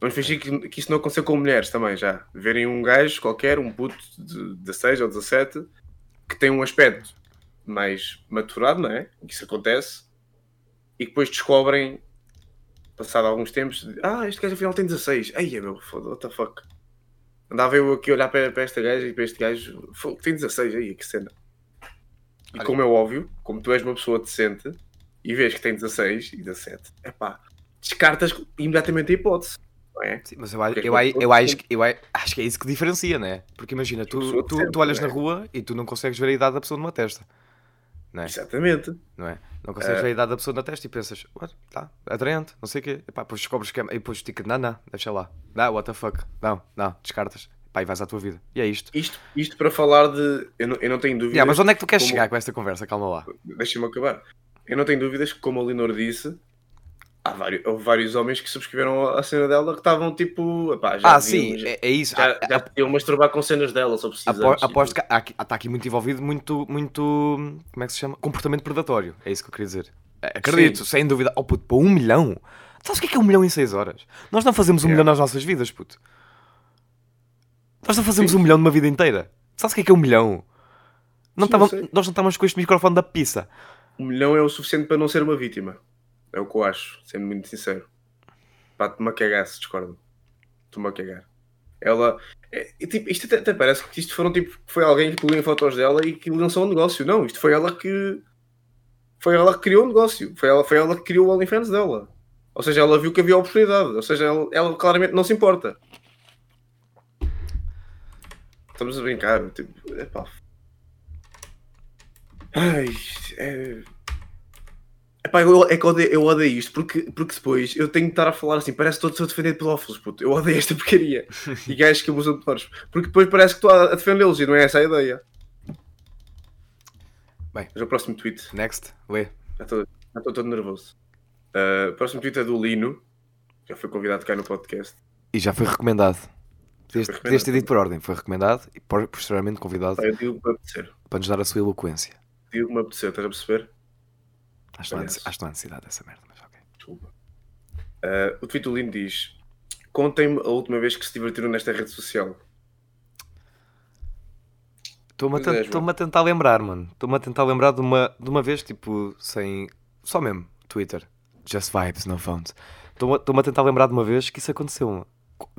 Vamos fingir que, que isto não aconteceu com mulheres também, já. Verem um gajo qualquer, um puto de 16 ou 17, que tem um aspecto mais maturado, não é? Que isso acontece. E depois descobrem, passado alguns tempos, ah, este gajo afinal tem 16. Ai, meu, foda, what the fuck. Andava eu aqui a olhar para, para esta gaja e para este gajo, "Fogo, tem 16 aí, que cena. E Olha. como é óbvio, como tu és uma pessoa decente e vês que tem 16 e 17, epá, descartas imediatamente a hipótese, não é? Sim, mas eu, acho- Porque eu, pessoas eu acho, que- eu acho- que é isso que diferencia, né? Porque imagina, tu, pessoa tu, decente, tu olhas na é? rua e tu não consegues ver a idade da pessoa numa testa. Não é? Exatamente. Não é? Não consegues Eh. ver a idade da pessoa na testa e pensas, what? Tá, atraente, não sei o quê. Epá, depois descobres que é. E depois fica, não, não, deixa lá. Não, what the fuck. Não, não, descartas. Pá, e vais à tua vida. E é isto. Isto, isto para falar de. Eu não, eu não tenho dúvidas. Yeah, mas onde é que tu queres como- chegar com esta conversa? Calma lá. Deixa-me acabar. Eu não tenho dúvidas que, como a Linor disse, há vários, houve vários homens que subscreveram a cena dela que estavam tipo. Epá, já Ah, deviam- sim, já, é, é isso. já, Ah, já podiam masturbar com cenas dela, só precisas. Apo- Aposto que há aqui- está aqui muito envolvido muito, muito, como é que se chama? Comportamento predatório, é isso que eu queria dizer. É, Acredito, sem dúvida. Oh puto, para um milhão? Sabes o que é que é um milhão em seis horas? Nós não fazemos um Yeah. milhão nas nossas vidas, puto. Nós não fazemos Sim. um milhão numa vida inteira. Sabes o que é que é um milhão? Não Sim, tava- nós não estamos com este microfone da pizza. Um milhão é o suficiente para não ser uma vítima. É o que eu acho, sendo muito sincero. Pá, tu-me a cagar se discordo. Tu-me a cagar. Ela. É, é tipo, isto até, até parece que isto foram tipo. Foi alguém que pegou em fotos dela e que lançou um negócio. Não, isto foi ela que. Foi ela que criou o negócio. Foi ela, foi ela que criou o OnlyFans dela. Ou seja, ela viu que havia oportunidade. Ou seja, ela, ela claramente não se importa. Estamos a brincar. Tipo, epá. Ai, é. Epá, eu, é que eu odeio, eu odeio isto porque, porque depois eu tenho de estar a falar assim, parece que estou a defender pedófilos, puto. Eu odeio esta porcaria. [LAUGHS] e gajos que abusam de menores. Porque depois parece que estou a, defendê-los e não é essa a ideia. Bem. Mas o próximo tweet. Next, lê. Já estou, todo nervoso. Uh, o próximo tweet é do Lino. Já foi convidado cá no podcast. E já foi recomendado. Podias ter dito por ordem. Foi recomendado e posteriormente convidado apetecer. para nos dar a sua eloquência. Digo que me apetecer, estás a perceber? Acho que não acho há necessidade dessa merda, mas ok. Desculpa. Uh, o tweet do Lino diz: Contem-me a última vez que se divertiram nesta rede social. Estou-me a, é, a tentar lembrar, mano. Estou-me a tentar lembrar de uma, de uma vez, tipo, sem. Só mesmo, Twitter. Just vibes, no phones. Estou-me a- tentar lembrar de uma vez que isso aconteceu. mano.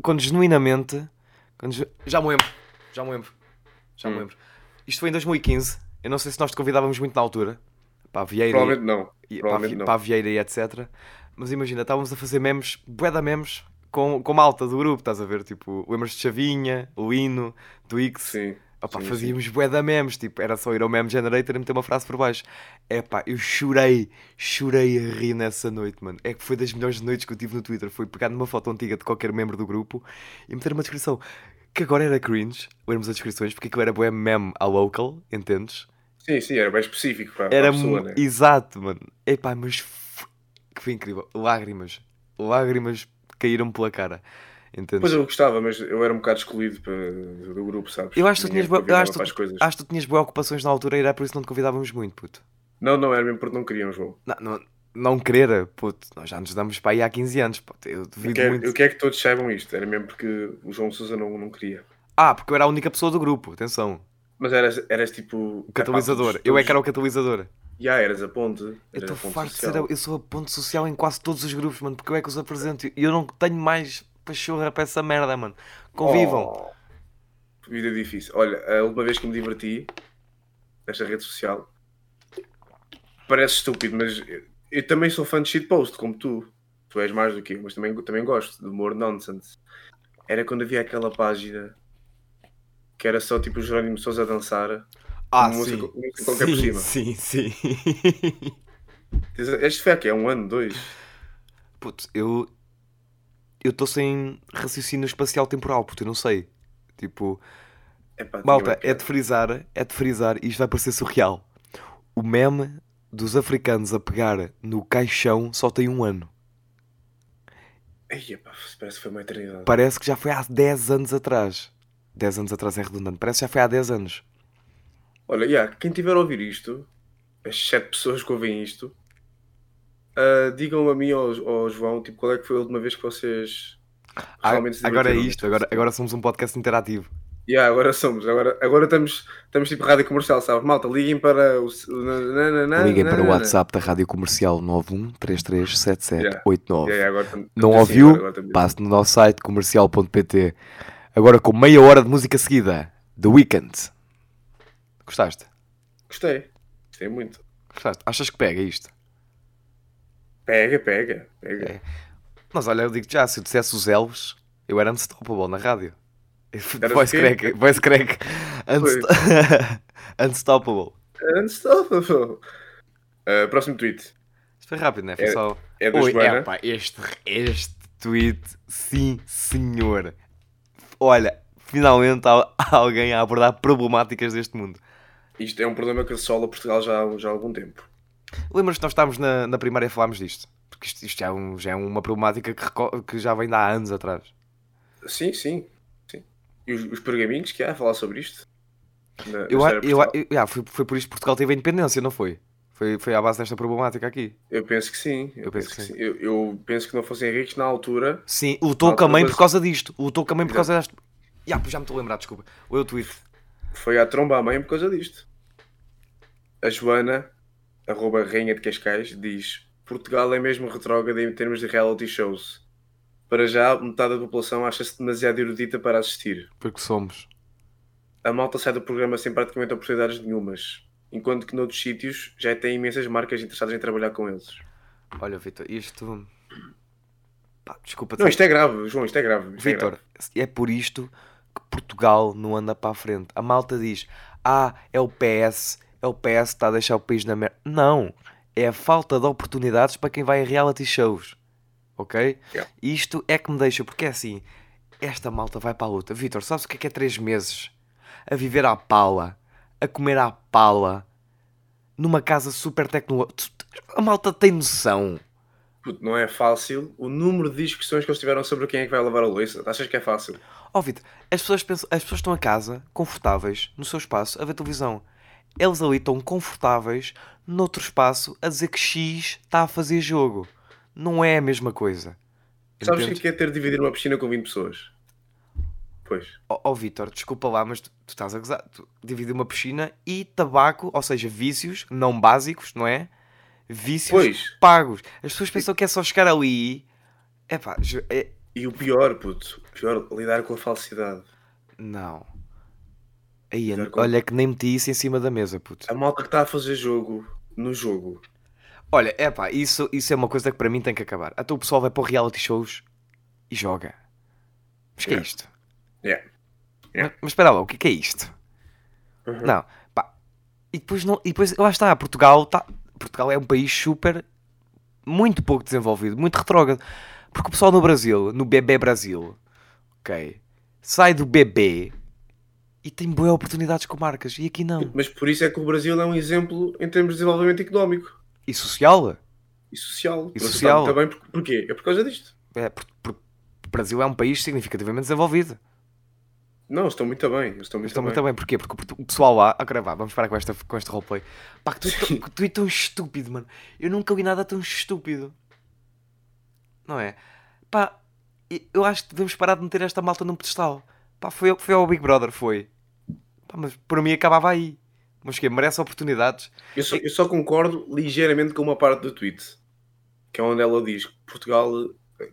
Quando genuinamente. Quando Já me lembro. Já me lembro. Já me Hum. lembro. Isto foi em 2015. Eu não sei se nós te convidávamos muito na altura. Para a Vieira. Provavelmente não. e, para, provavelmente Vi- não. para a Vieira e etc. Mas imagina, estávamos a fazer memes, bué da memes, com, com malta do grupo, estás a ver? Tipo, lembras de Chavinha, o Hino, do X. Sim. Opa, sim, fazíamos bué da memes, tipo, era só ir ao meme generator e meter uma frase por baixo. É pá, eu chorei, chorei a rir nessa noite, mano. É que foi das melhores noites que eu tive no Twitter. Foi pegar numa foto antiga de qualquer membro do grupo e meter uma descrição que agora era cringe. Lemos as descrições, porque aquilo era bué meme a local, entendes? Sim, sim, era bem específico para, para Era a pessoa, né? Exato, mano. Epá, mas f- que foi incrível. Lágrimas. Lágrimas caíram pela cara. Entendes? Depois eu gostava, mas eu era um bocado excluído para- do grupo, sabes? Eu acho que tu tinhas, convidava acho para tu, acho que tu tinhas boas ocupações na altura e era por isso que não te convidávamos muito, puto. Não, não, era mesmo porque não queriam, João. Não, não, não querer, puto. Nós já nos damos para aí há 15 anos, puto. Eu Eu duvido quero, muito. eu quero que todos saibam isto. Era mesmo porque o João Sousa não, não queria. Ah, porque eu era a única pessoa do grupo, atenção. Mas eras, eras tipo. O catalisador. Eu é que era o catalisador. Já, eras a ponte. Eu estou farto de social. ser. a- Eu sou a ponte social em quase todos os grupos, mano, porque eu é que os apresento. E eu não tenho mais pachorra para essa merda, mano. Convivam. Oh, vida difícil. Olha, a última vez que me diverti nesta rede social parece estúpido, mas eu, eu também sou fã de shitpost, como tu. Tu és mais do que eu, mas também, também gosto de humor nonsense. Era quando havia aquela página que era só tipo o Jerónimo Sousa a dançar. Ah, sim. música- música qualquer por sim, cima. sim, sim. Este foi aqui, é um ano, dois. Puto, eu. Eu estou sem raciocínio espacial temporal, puto, eu não sei. Tipo, Epá, malta, é de frisar, é de frisar, e isto vai parecer surreal. O meme dos africanos a pegar no caixão só tem um ano. Ei, epá, parece que foi uma eternidade. Parece que já foi há 10 anos atrás. 10 anos atrás é redundante, parece que já foi há 10 anos. Olha, yeah, quem tiver a ouvir isto, as sete pessoas que ouvem isto, ah, digam a mim ou ao, João, tipo, qual é que foi a última vez que vocês Ah, realmente se agora é isto, agora, agora somos um podcast interativo. Yeah, agora somos, agora, agora estamos, estamos tipo rádio comercial, sabe? Malta, liguem para o. o na- na- na- na- Liguem para o. WhatsApp da Rádio Comercial 91337789. Yeah, agora tam- Não assim, ouviu? estamos- Passe no nosso site comercial.pt. Agora com meia hora de música seguida. The Weeknd. Gostaste? Gostei, gostei muito. Gostaste? Achas que pega isto? Pega, pega, pega. É. Mas olha, eu digo já, se eu dissesse os Elves, eu era unstoppable na rádio. Voice crack, voice crack. Unsto- [LAUGHS] Unstoppable. Unstoppable. Ah, próximo tweet. Isto foi rápido, não é? Foi É- só. É da Oi, Joana. este, este tweet, sim senhor. Olha, finalmente [LAUGHS] alguém a abordar problemáticas deste mundo. Isto é um problema que assola Portugal já, há- já há algum tempo. Lembras que nós estávamos na, na primária e falámos disto? Porque isto, isto já, é um- já é uma problemática que, que já vem de há anos atrás. Sim, sim, sim. E os, os pergaminhos que há a falar sobre isto? Na, na Eu, história a- de eu, Portugal? eu- yeah, foi, foi por isto que Portugal teve a independência, não foi? Foi, foi à base desta problemática aqui. Eu penso que sim. Eu, Eu penso, penso que que sim. Eu, eu penso que não fossem ricos na altura. Sim, lutou com a mãe por causa disto. Lutou com a mãe por causa desta. Pois já me estou a lembrar, desculpa. O eu tweet. Foi à tromba à mãe por causa disto. A Joana, arroba Rainha de Cascais, diz: Portugal é mesmo retrógrado em termos de reality shows. Para já, metade da população acha-se demasiado erudita para assistir. Porque somos. A malta sai do programa sem praticamente oportunidades nenhumas. Enquanto que noutros sítios já tem imensas marcas interessadas em trabalhar com eles. Olha, Vitor, isto. Pá, desculpa. Não, isto é grave, João, isto é grave. isto é Vitor, grave. é por isto que Portugal não anda para a frente. A malta diz: Ah, é o PS, é o PS que está a deixar o país na merda. Não, é a falta de oportunidades para quem vai a reality shows. Ok? Yeah. Isto é que me deixa, porque é assim: esta malta vai para a luta. Vitor, sabes o que é que é 3 meses? A viver à pala, a comer à pala, numa casa super tecnológica. A malta tem noção. Puto, não é fácil o número de discussões que eles tiveram sobre quem é que vai lavar a louça. Achas que é fácil? Ó Vitor, as pessoas, pensam, as pessoas estão a casa, confortáveis, no seu espaço, a ver televisão. Eles ali estão confortáveis, noutro espaço, a dizer que X está a fazer jogo. Não é a mesma coisa. Sabes o que é ter de dividir uma piscina com 20 pessoas? Pois. Ó oh, Vitor, desculpa lá, mas tu, tu estás a gozar. Tu divide uma piscina e tabaco, ou seja, vícios não básicos, não é? Vícios Pois. pagos. As pessoas pensam que é só chegar ali. Epá, é... E o pior, puto, o pior, lidar com a falsidade. Não. Aí, com- olha que nem meti isso em cima da mesa, puto. A malta que está a fazer jogo no jogo. Olha, epá, isso, isso é uma coisa que para mim tem que acabar. Até o pessoal vai para o reality shows e joga. Mas que é Yeah. isto? Yeah. Yeah. Mas, mas espera lá, o que é que é isto? Uhum. Não, pá. E depois, não, e depois lá está, Portugal, tá, Portugal é um país super, muito pouco desenvolvido, muito retrógrado. Porque o pessoal no Brasil, no bebê Brasil, ok, sai do bebê e tem boas oportunidades com marcas. E aqui não. Mas por isso é que o Brasil é um exemplo em termos de desenvolvimento económico E social? e social. E social. Também por, porquê? É por causa disto. É, por- por- o Brasil é um país significativamente desenvolvido. Não, estão muito bem. Estão muito Estão bem. muito bem. Porquê? Porque o pessoal lá. Agora vá, vamos parar com, esta, com este roleplay. Pá, que tu, tu, tu é tão estúpido, mano. Eu nunca vi nada tão estúpido. Não é? Pá, eu acho que devemos parar de meter esta malta num pedestal. Pá, foi, foi ao Big Brother, foi. Pá, mas por mim acabava aí. Mas que merece oportunidades. Eu só, eu só concordo ligeiramente com uma parte do tweet, que é onde ela diz que Portugal,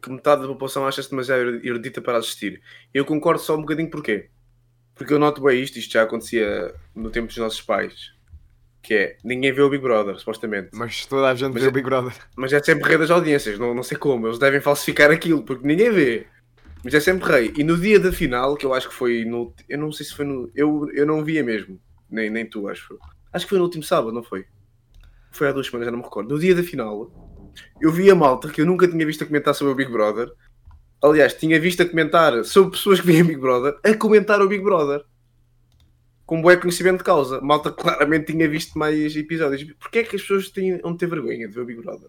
que metade da população acha-se demasiado erudita para assistir. Eu concordo só um bocadinho porquê. Porque eu noto bem isto, isto já acontecia no tempo dos nossos pais, que é, ninguém vê o Big Brother, supostamente. Mas toda a gente Mas vê é- o Big Brother. Mas é sempre rei das audiências, não, não sei como, eles devem falsificar aquilo, porque ninguém vê. Mas é sempre rei. E no dia da final, que eu acho que foi no. Eu não sei se foi no. Eu, eu não via mesmo. Nem, nem tu, acho. Acho que foi no último sábado, não foi? Foi há duas semanas, já não me recordo. No dia da final, eu vi a malta que eu nunca tinha visto a comentar sobre o Big Brother. Aliás, tinha visto a comentar sobre pessoas que veem Big Brother, a comentar o Big Brother. Com bom conhecimento de causa. Malta claramente tinha visto mais episódios. Porquê é que as pessoas têm onde ter vergonha de ver o Big Brother?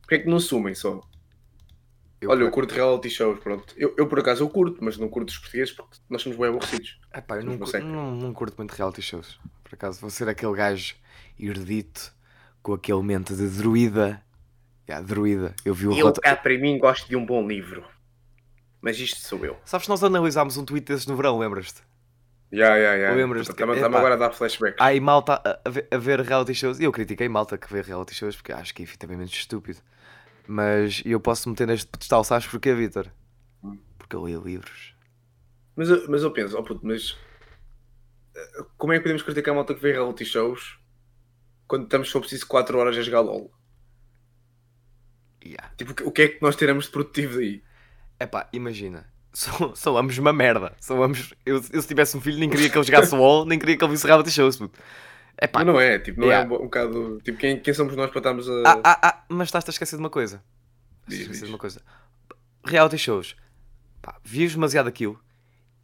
Porquê é que não assumem só? Eu, Olha, eu curto reality shows, pronto. Eu, eu, por acaso eu curto, mas não curto os portugueses porque nós somos bem aborrecidos. Epá, eu não, não, não curto muito reality shows. Por acaso, vou ser aquele gajo erudito com aquele mente de druida. Yeah, druida. Eu vi o relato- cá para mim gosto de um bom livro. Mas isto sou eu. Sabes que nós analisámos um tweet desses no verão, lembras-te? Já, já, já. Lembras-te Está-me epá. agora a dar flashbacks. Há aí malta a, a ver, a ver reality shows. E eu critiquei malta que vê reality shows porque acho que é efetivamente estúpido. Mas eu posso meter neste pedestal, sabes porquê, Vitor? Hum. Porque eu leio livros. Mas, eu- mas eu penso, oh puto, mas eh, como é que podemos criticar a malta que vê reality shows quando estamos só preciso 4 horas a jogar LOL? Yeah. Tipo, o que- é que nós tiramos de produtivo daí? Epá, imagina. [LAUGHS] Sou, sou ambos uma merda. Sou ambos... eu, eu, se tivesse um filho, nem queria que ele jogasse [LAUGHS] WoW, nem queria que ele visse reality shows. puto. Epá, Mas não é, tipo, não Yeah. é um, um bocado. Tipo, quem, quem somos nós para estarmos a. Ah, ah, ah, mas estás-te a esquecer de uma coisa. Diz, esquecer de uma coisa. Reality shows. Pá, vives demasiado aquilo.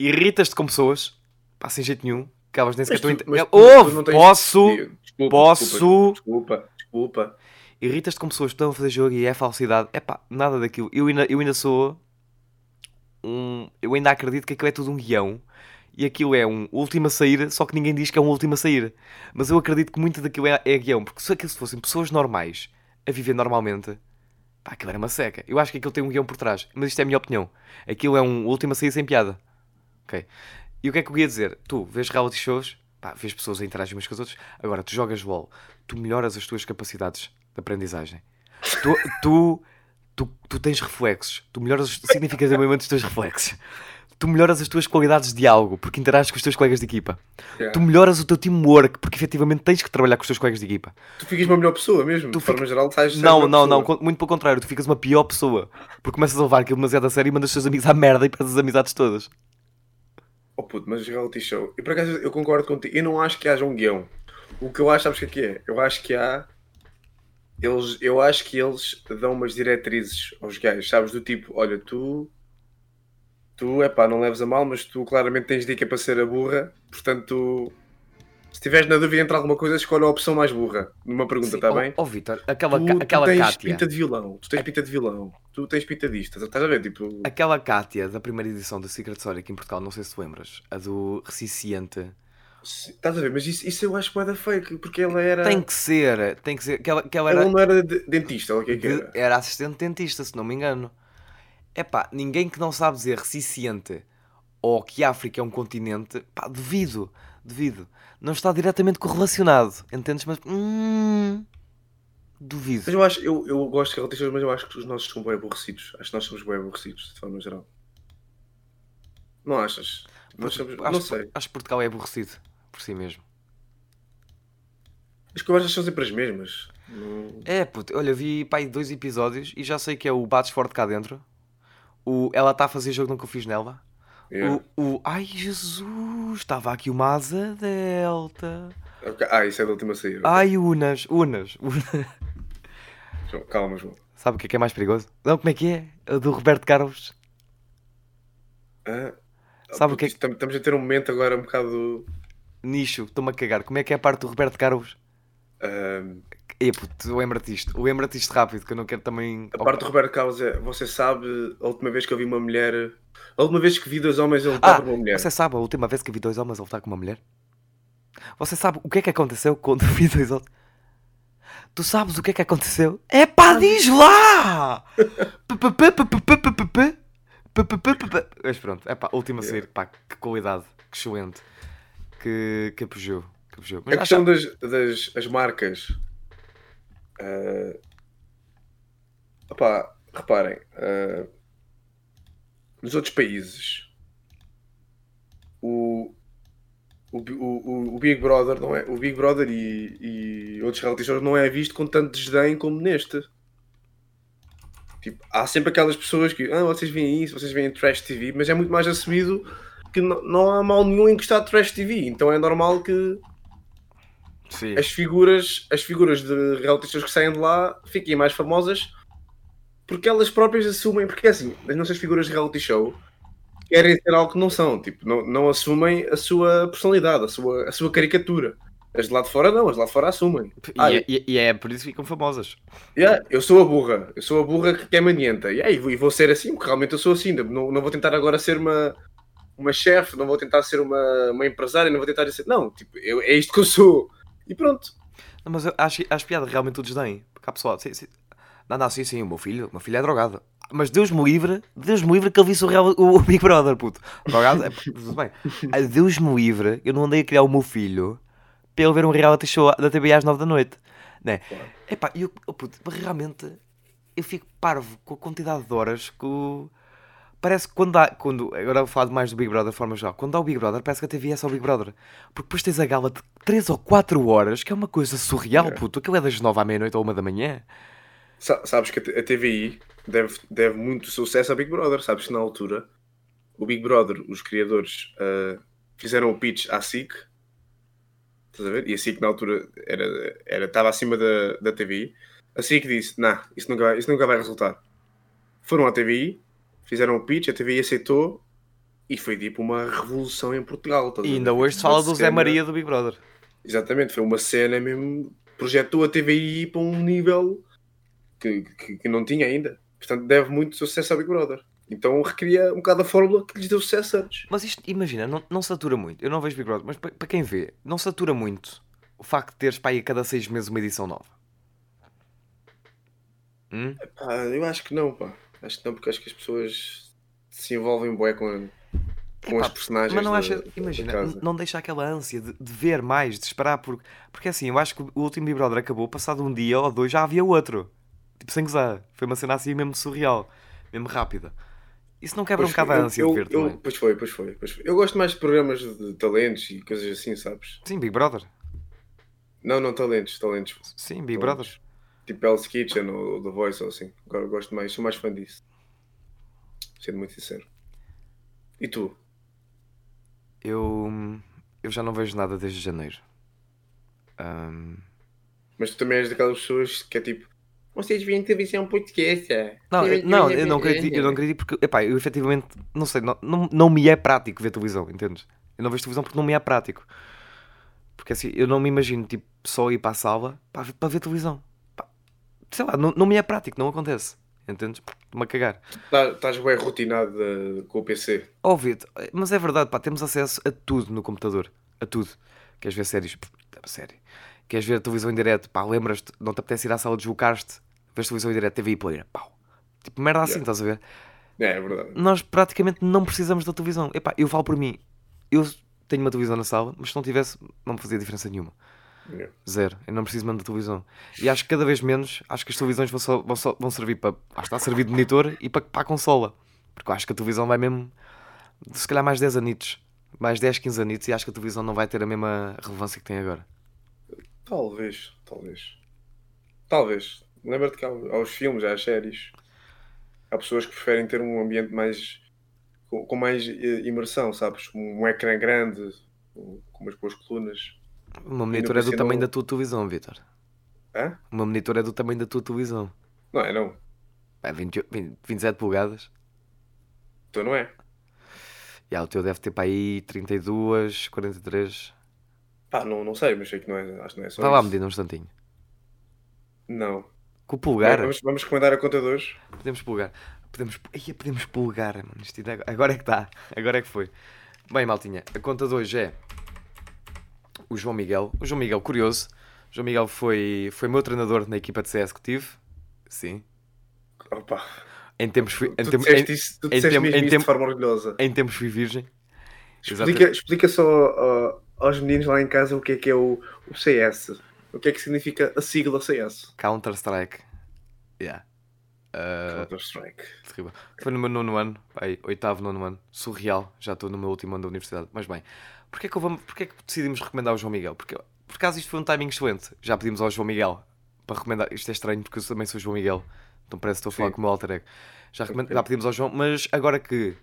Irritas-te com pessoas. Pá, sem jeito nenhum. Acabas nem sequer tu- Ouve! Posso! Desculpa, Posso- Desculpa, desculpa. Irritas-te com pessoas que estão a fazer jogo e é falsidade. É pá, nada daquilo. Eu ainda, eu ainda sou um. Eu ainda acredito que aquilo é tudo um guião. E aquilo é um último a sair, só que ninguém diz que é um último a sair. Mas eu acredito que muito daquilo é, é guião. Porque se aquilo fossem pessoas normais a viver normalmente, pá, aquilo era uma seca. Eu acho que aquilo tem um guião por trás. Mas isto é a minha opinião. Aquilo é um último a sair sem piada. Ok? E o que é que eu ia dizer? Tu vês reality shows, pá, vês pessoas a interagir umas com as outras. Agora, tu jogas LOL, tu melhoras as tuas capacidades de aprendizagem. Tu, tu, tu, tu tens reflexos. Tu melhoras significativamente os teus reflexos. Tu melhoras as tuas qualidades de diálogo porque interages com os teus colegas de equipa. Yeah. Tu melhoras o teu teamwork porque efetivamente tens que trabalhar com os teus colegas de equipa. Tu ficas uma melhor pessoa mesmo. Tu de forma fica- geral, estás Não, não, não, muito pelo contrário, tu ficas uma pior pessoa porque começas a levar aquilo demasiado a sério e mandas os teus amigos à merda e perdes as amizades todas. Oh puto, mas reality show. E por acaso eu concordo contigo. Eu não acho que haja um guião. O que eu acho, sabes o que é que é? Eu acho que há. Eles, eu acho que eles dão umas diretrizes aos gajos, sabes? Do tipo, olha, tu. Tu, é pá, não leves a mal, mas tu claramente tens dica para ser a burra, portanto, tu, se estiveres na dúvida entre alguma coisa, escolhe a opção mais burra. Numa pergunta, está bem? Oh, Vitor, aquela, tu, ca- tu aquela tens Kátia. pinta de vilão, tu tens pinta de vilão, tu tens pinta disto, estás a ver? Tipo, Aquela Kátia da primeira edição do Secret Story aqui em Portugal, não sei se te lembras, a do Reciciente. Estás a ver? Mas isso, isso eu acho que é da fake, porque ela era. Tem que ser, tem que ser. Que ela, que ela Ela era, não era de- dentista, que é que de- era? era assistente dentista, se não me engano. Epá, ninguém que não sabe dizer reciciente ou que a África é um continente, pá, devido, devido. Não está diretamente correlacionado, entendes? Mas, hum, duvido. Mas eu acho, eu, eu gosto de reality shows, mas eu acho que os nossos são bem aborrecidos. Acho que nós somos bem aborrecidos, de forma geral. Não achas? Nós somos, acho, não sei. Acho que Portugal é aborrecido por si mesmo. As conversas são sempre as mesmas. Não- É, puto, olha, vi pá, aí dois episódios e já sei que é o Bates Forte cá dentro. O Ela está a fazer jogo nunca fiz nela. Yeah. O, o Ai Jesus, estava aqui uma asa delta. Ok, Ah, isso é da última saída. Ai, Unas, Unas. [LAUGHS] Calma, João. Sabe o que é que é mais perigoso? Não, como é que é? O do Roberto Carlos. Ah, Sabe o que é tam- Estamos a ter um momento agora um bocado. Nicho, estou-me a cagar. Como é que é a parte do Roberto Carlos? ah, E puto, lembra-te isto. Lembra-te isto rápido, que eu não quero também. a parte do Roberto Carlos é. Você sabe, a última vez que eu vi uma mulher. A última vez que vi dois homens a lutar Ah, por uma mulher. você sabe a última vez que vi dois homens a lutar com uma mulher? Você sabe o que é que aconteceu quando vi dois homens? Tu sabes o que é que aconteceu? É pá, diz lá! Mas pronto, é pá, última sair, pá, que qualidade, que excelente, que, que apogeu, que. Mas A questão das, das as marcas. opá, reparem. ah, nos outros países. O, o, o- o Big Brother não é. O Big Brother e, e outros reality shows não é visto com tanto desdém como neste. Tipo, há sempre aquelas pessoas que ah, vocês veem isso, vocês veem Trash TV, mas é muito mais assumido que não, há mal nenhum em gostar de Trash TV. Então é normal que Sim. as figuras, as figuras de reality shows que saem de lá fiquem mais famosas porque elas próprias assumem, porque é assim, as nossas figuras de reality show querem ser algo que não são, tipo, não, não assumem a sua personalidade, a sua, a sua caricatura. As de lá de fora não, as de lá de fora assumem. E, Ah, é, e- e é por isso que ficam famosas. Yeah, eu sou a burra, eu sou a burra que é manienta. Yeah, e, vou, e vou ser assim, porque realmente eu sou assim. Não, não vou tentar agora ser uma, uma chefe, não vou tentar ser uma, uma empresária, não vou tentar ser. Não, tipo, eu, é isto que eu sou. E pronto. Não, mas eu acho, acho piada realmente o desdém. Porque há pessoal, sim, sim. Não, não, sim, sim, o meu filho, o meu filho é drogado. Mas Deus me livre, Deus me livre que ele visse o, real, o Big Brother, puto. Drogado, é, tudo bem. Deus me livre, eu não andei a criar o meu filho para ele ver um reality show da TV às 9 da noite. Né? Claro. Epá, eu, oh, puto, realmente eu fico parvo com a quantidade de horas que o... Parece que quando há, quando, agora eu falo mais do Big Brother de forma geral, quando há o Big Brother, parece que a TV é só o Big Brother. Porque depois tens a gala de 3 ou 4 horas, que é uma coisa surreal, Yeah. puto. Aquilo é das 9 à meia-noite ou 1 da manhã. Sa- Sabes que a TVI deve, deve muito sucesso ao Big Brother. Sabes que na altura o Big Brother, os criadores, ah, fizeram o pitch à SIC. Estás a ver? E a SIC na altura era, era, estava acima da, da TVI. A SIC disse: Nah, isso nunca, vai, isso nunca vai resultar. Foram à TVI, fizeram o pitch, a TVI aceitou e foi tipo uma revolução em Portugal. E ainda hoje se fala do Zé Maria do Big Brother. Exatamente, foi uma cena mesmo. Projetou a TVI para um nível que, que, que não tinha ainda. Portanto, deve muito sucesso ao Big Brother. Então recria um bocado a fórmula que lhes deu sucesso antes. Mas isto, imagina, não, não satura muito. Eu não vejo Big Brother, mas para, para quem vê, não satura muito o facto de teres para aí a cada 6 meses uma edição nova. Hum? Pá, eu acho que não, pá. Acho que não, porque acho que as pessoas se envolvem bué com, com Epá, as personagens. Mas não da- acha, da imagina, n- não deixa aquela ânsia de, de ver mais, de esperar por. Porque assim, eu acho que o último Big Brother acabou, passado um dia ou dois já havia outro. Tipo, sem gozar. Foi uma cena assim mesmo surreal, mesmo rápida. Isso não quebra um Pois bocado foi, a ânsia eu- de ver eu-. Pois foi, pois foi, pois foi. Eu gosto mais de programas de talentos e coisas assim, sabes? Sim, Big Brother. Não, não, talentos, talentos. Sim, Big Talentos. Brother. Tipo Hell's Kitchen ou The Voice ou assim. Agora gosto mais, sou mais fã disso. Sendo muito sincero. E tu? Eu, eu já não vejo nada desde janeiro. Ahm, Mas tu também és daquelas pessoas que é tipo. Vocês veem televisão podcast. Não, eu, não, eu não acredito, eu não acredito porque, epá, eu efetivamente, não sei, não, não, não me é prático ver televisão, entendes? Eu não vejo televisão porque não me é prático. Porque assim, eu não me imagino, tipo, só ir para a sala para, para ver televisão. Sei lá, não, não me é prático, não acontece, entendes? Estou-me a cagar. Tá- Estás bem rotinado eh, com o PC. Óbvio, mas é verdade, pá, temos acesso a tudo no computador, a tudo. Queres ver séries? Série. Queres ver televisão em direto? Pá, lembras-te, não te apetece ir à sala, deslocar-te, vês televisão em direto, TV e player, pau. Tipo, merda assim, Yeah. estás a ver? É, é verdade. nós praticamente não precisamos da televisão. Epá, eu falo por mim, eu tenho uma televisão na sala, mas se não tivesse, não me fazia diferença nenhuma. É. Zero. Eu não preciso mesmo da televisão. E acho que cada vez menos, acho que as televisões vão, só, vão, só- vão servir para. Acho que está a servir de monitor e para, para a consola. Porque eu acho que a televisão vai mesmo. Se calhar mais 10 anitos. Mais 10, 15 anitos e acho que a televisão não vai ter a mesma relevância que tem agora. Talvez, talvez. Talvez. Lembra-te que há, há os filmes, há as séries. Há pessoas que preferem ter um ambiente mais. com, com mais eh, imersão, sabes? Um ecrã grande, com com umas boas colunas. Meu monitor é do tamanho não- da tua televisão, Vitor. Hã? Meu monitor é do tamanho da tua televisão. Não é, não. É 20, 20, 27 polegadas. Então não é. E o teu deve ter para aí 32, 43. Pá, não, não sei, mas sei que não é. Acho que não é só Vai lá medir num instantinho. Não. Com o polegar. Vamos, vamos recomendar a conta de hoje. Podemos pulgar. Podemos, Ia, podemos pulgar, mano. Isto ainda- agora é que está. Agora é que foi. Bem, maltinha, a conta de hoje é o João Miguel. O João Miguel, curioso. O João Miguel foi, foi meu treinador na equipa de CS que tive. Sim. Opa. Em tempos fui, em, Tu tem- disseste, em, isso, tu em tempo- mesmo em tempo- de forma orgulhosa. em tempos fui virgem. Explica, explica só ó, aos meninos lá em casa o que é que é o, o CS. O que é que significa a sigla CS. Counter-Strike. Yeah. Uh, Counter-Strike. terrível. Foi no meu nono ano, aí, oitavo, nono ano. Surreal. Já estou no meu último ano da universidade. Mas bem, porquê que, porquê que decidimos recomendar o João Miguel? Porque, por acaso isto foi um timing excelente. Já pedimos ao João Miguel para recomendar. Isto é estranho porque eu também sou o João Miguel. Então parece que estou a falar Sim. com o meu alter ego. Já, recomend- já pedimos ao João, mas agora que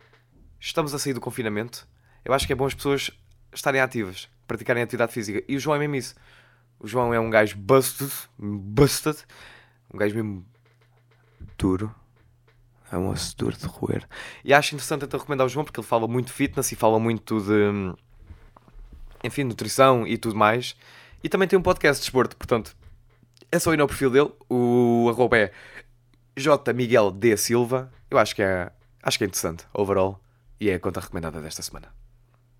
estamos a sair do confinamento, eu acho que é bom as pessoas estarem ativas, praticarem atividade física. E o João é mesmo isso. O João é um gajo busted, busted, um gajo mesmo duro. É um osso duro de roer. E acho interessante então recomendar o João porque ele fala muito de fitness e fala muito de enfim, nutrição e tudo mais. E também tem um podcast de desporto, portanto, é só ir ao perfil dele. O arroba é J. Miguel D. Silva. Eu acho que é, acho que é interessante, overall. E é a conta recomendada desta semana.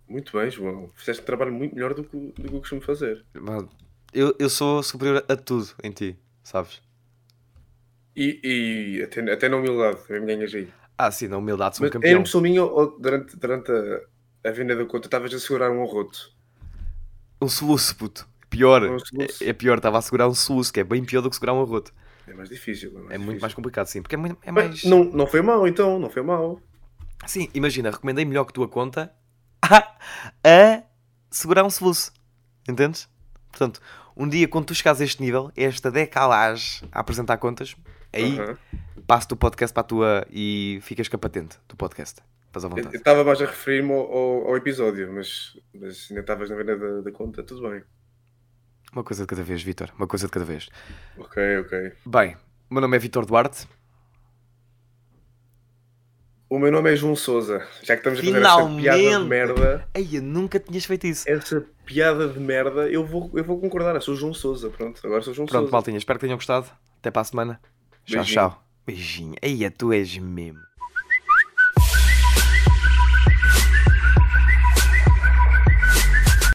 Muito bem, João. Fizeste um trabalho muito melhor do que, do que eu costumo fazer. Eu, eu sou superior a tudo em ti, sabes? E, e até, até na humildade, também me ganhas aí. Ah, sim, na humildade sou um Mas era campeão. impressão minha ou durante, durante a, a venda da conta estavas a segurar um arroto? Um soluço, puto. Pior. Um soluço? É, é pior, estava a segurar um soluço, que é bem pior do que segurar um arroto. É mais difícil. É, mais É muito difícil. mais complicado, sim. Porque é, muito, é mais. Não, não foi mal, então. Não foi mal. Sim, imagina, recomendei melhor que tua conta [LAUGHS] a, a segurar um soluço. Entendes? Portanto, um dia quando tu chegares a este nível, esta decalagem a apresentar contas, aí Aham. passo-te o podcast para a tua e ficas com a patente do podcast. Estás à Eu vontade. estava mais a referir-me ao, ao- ao episódio, mas, mas ainda estavas na venda da, da conta, tudo bem. Uma coisa de cada vez, Vitor. Uma coisa de cada vez. Ok, ok. Bem, o meu nome é Vitor Duarte. O meu nome é João Souza. Já que estamos a fazer essa Finalmente! piada de merda, Ei, eu nunca tinhas feito isso. essa piada de merda, eu vou, eu vou concordar. Eu sou João Souza, pronto. Agora sou João Pronto, Souza. maltinha, espero que tenham gostado. Até para a semana. Tchau, Beijinho. tchau. Beijinho. Ei, tu és mesmo.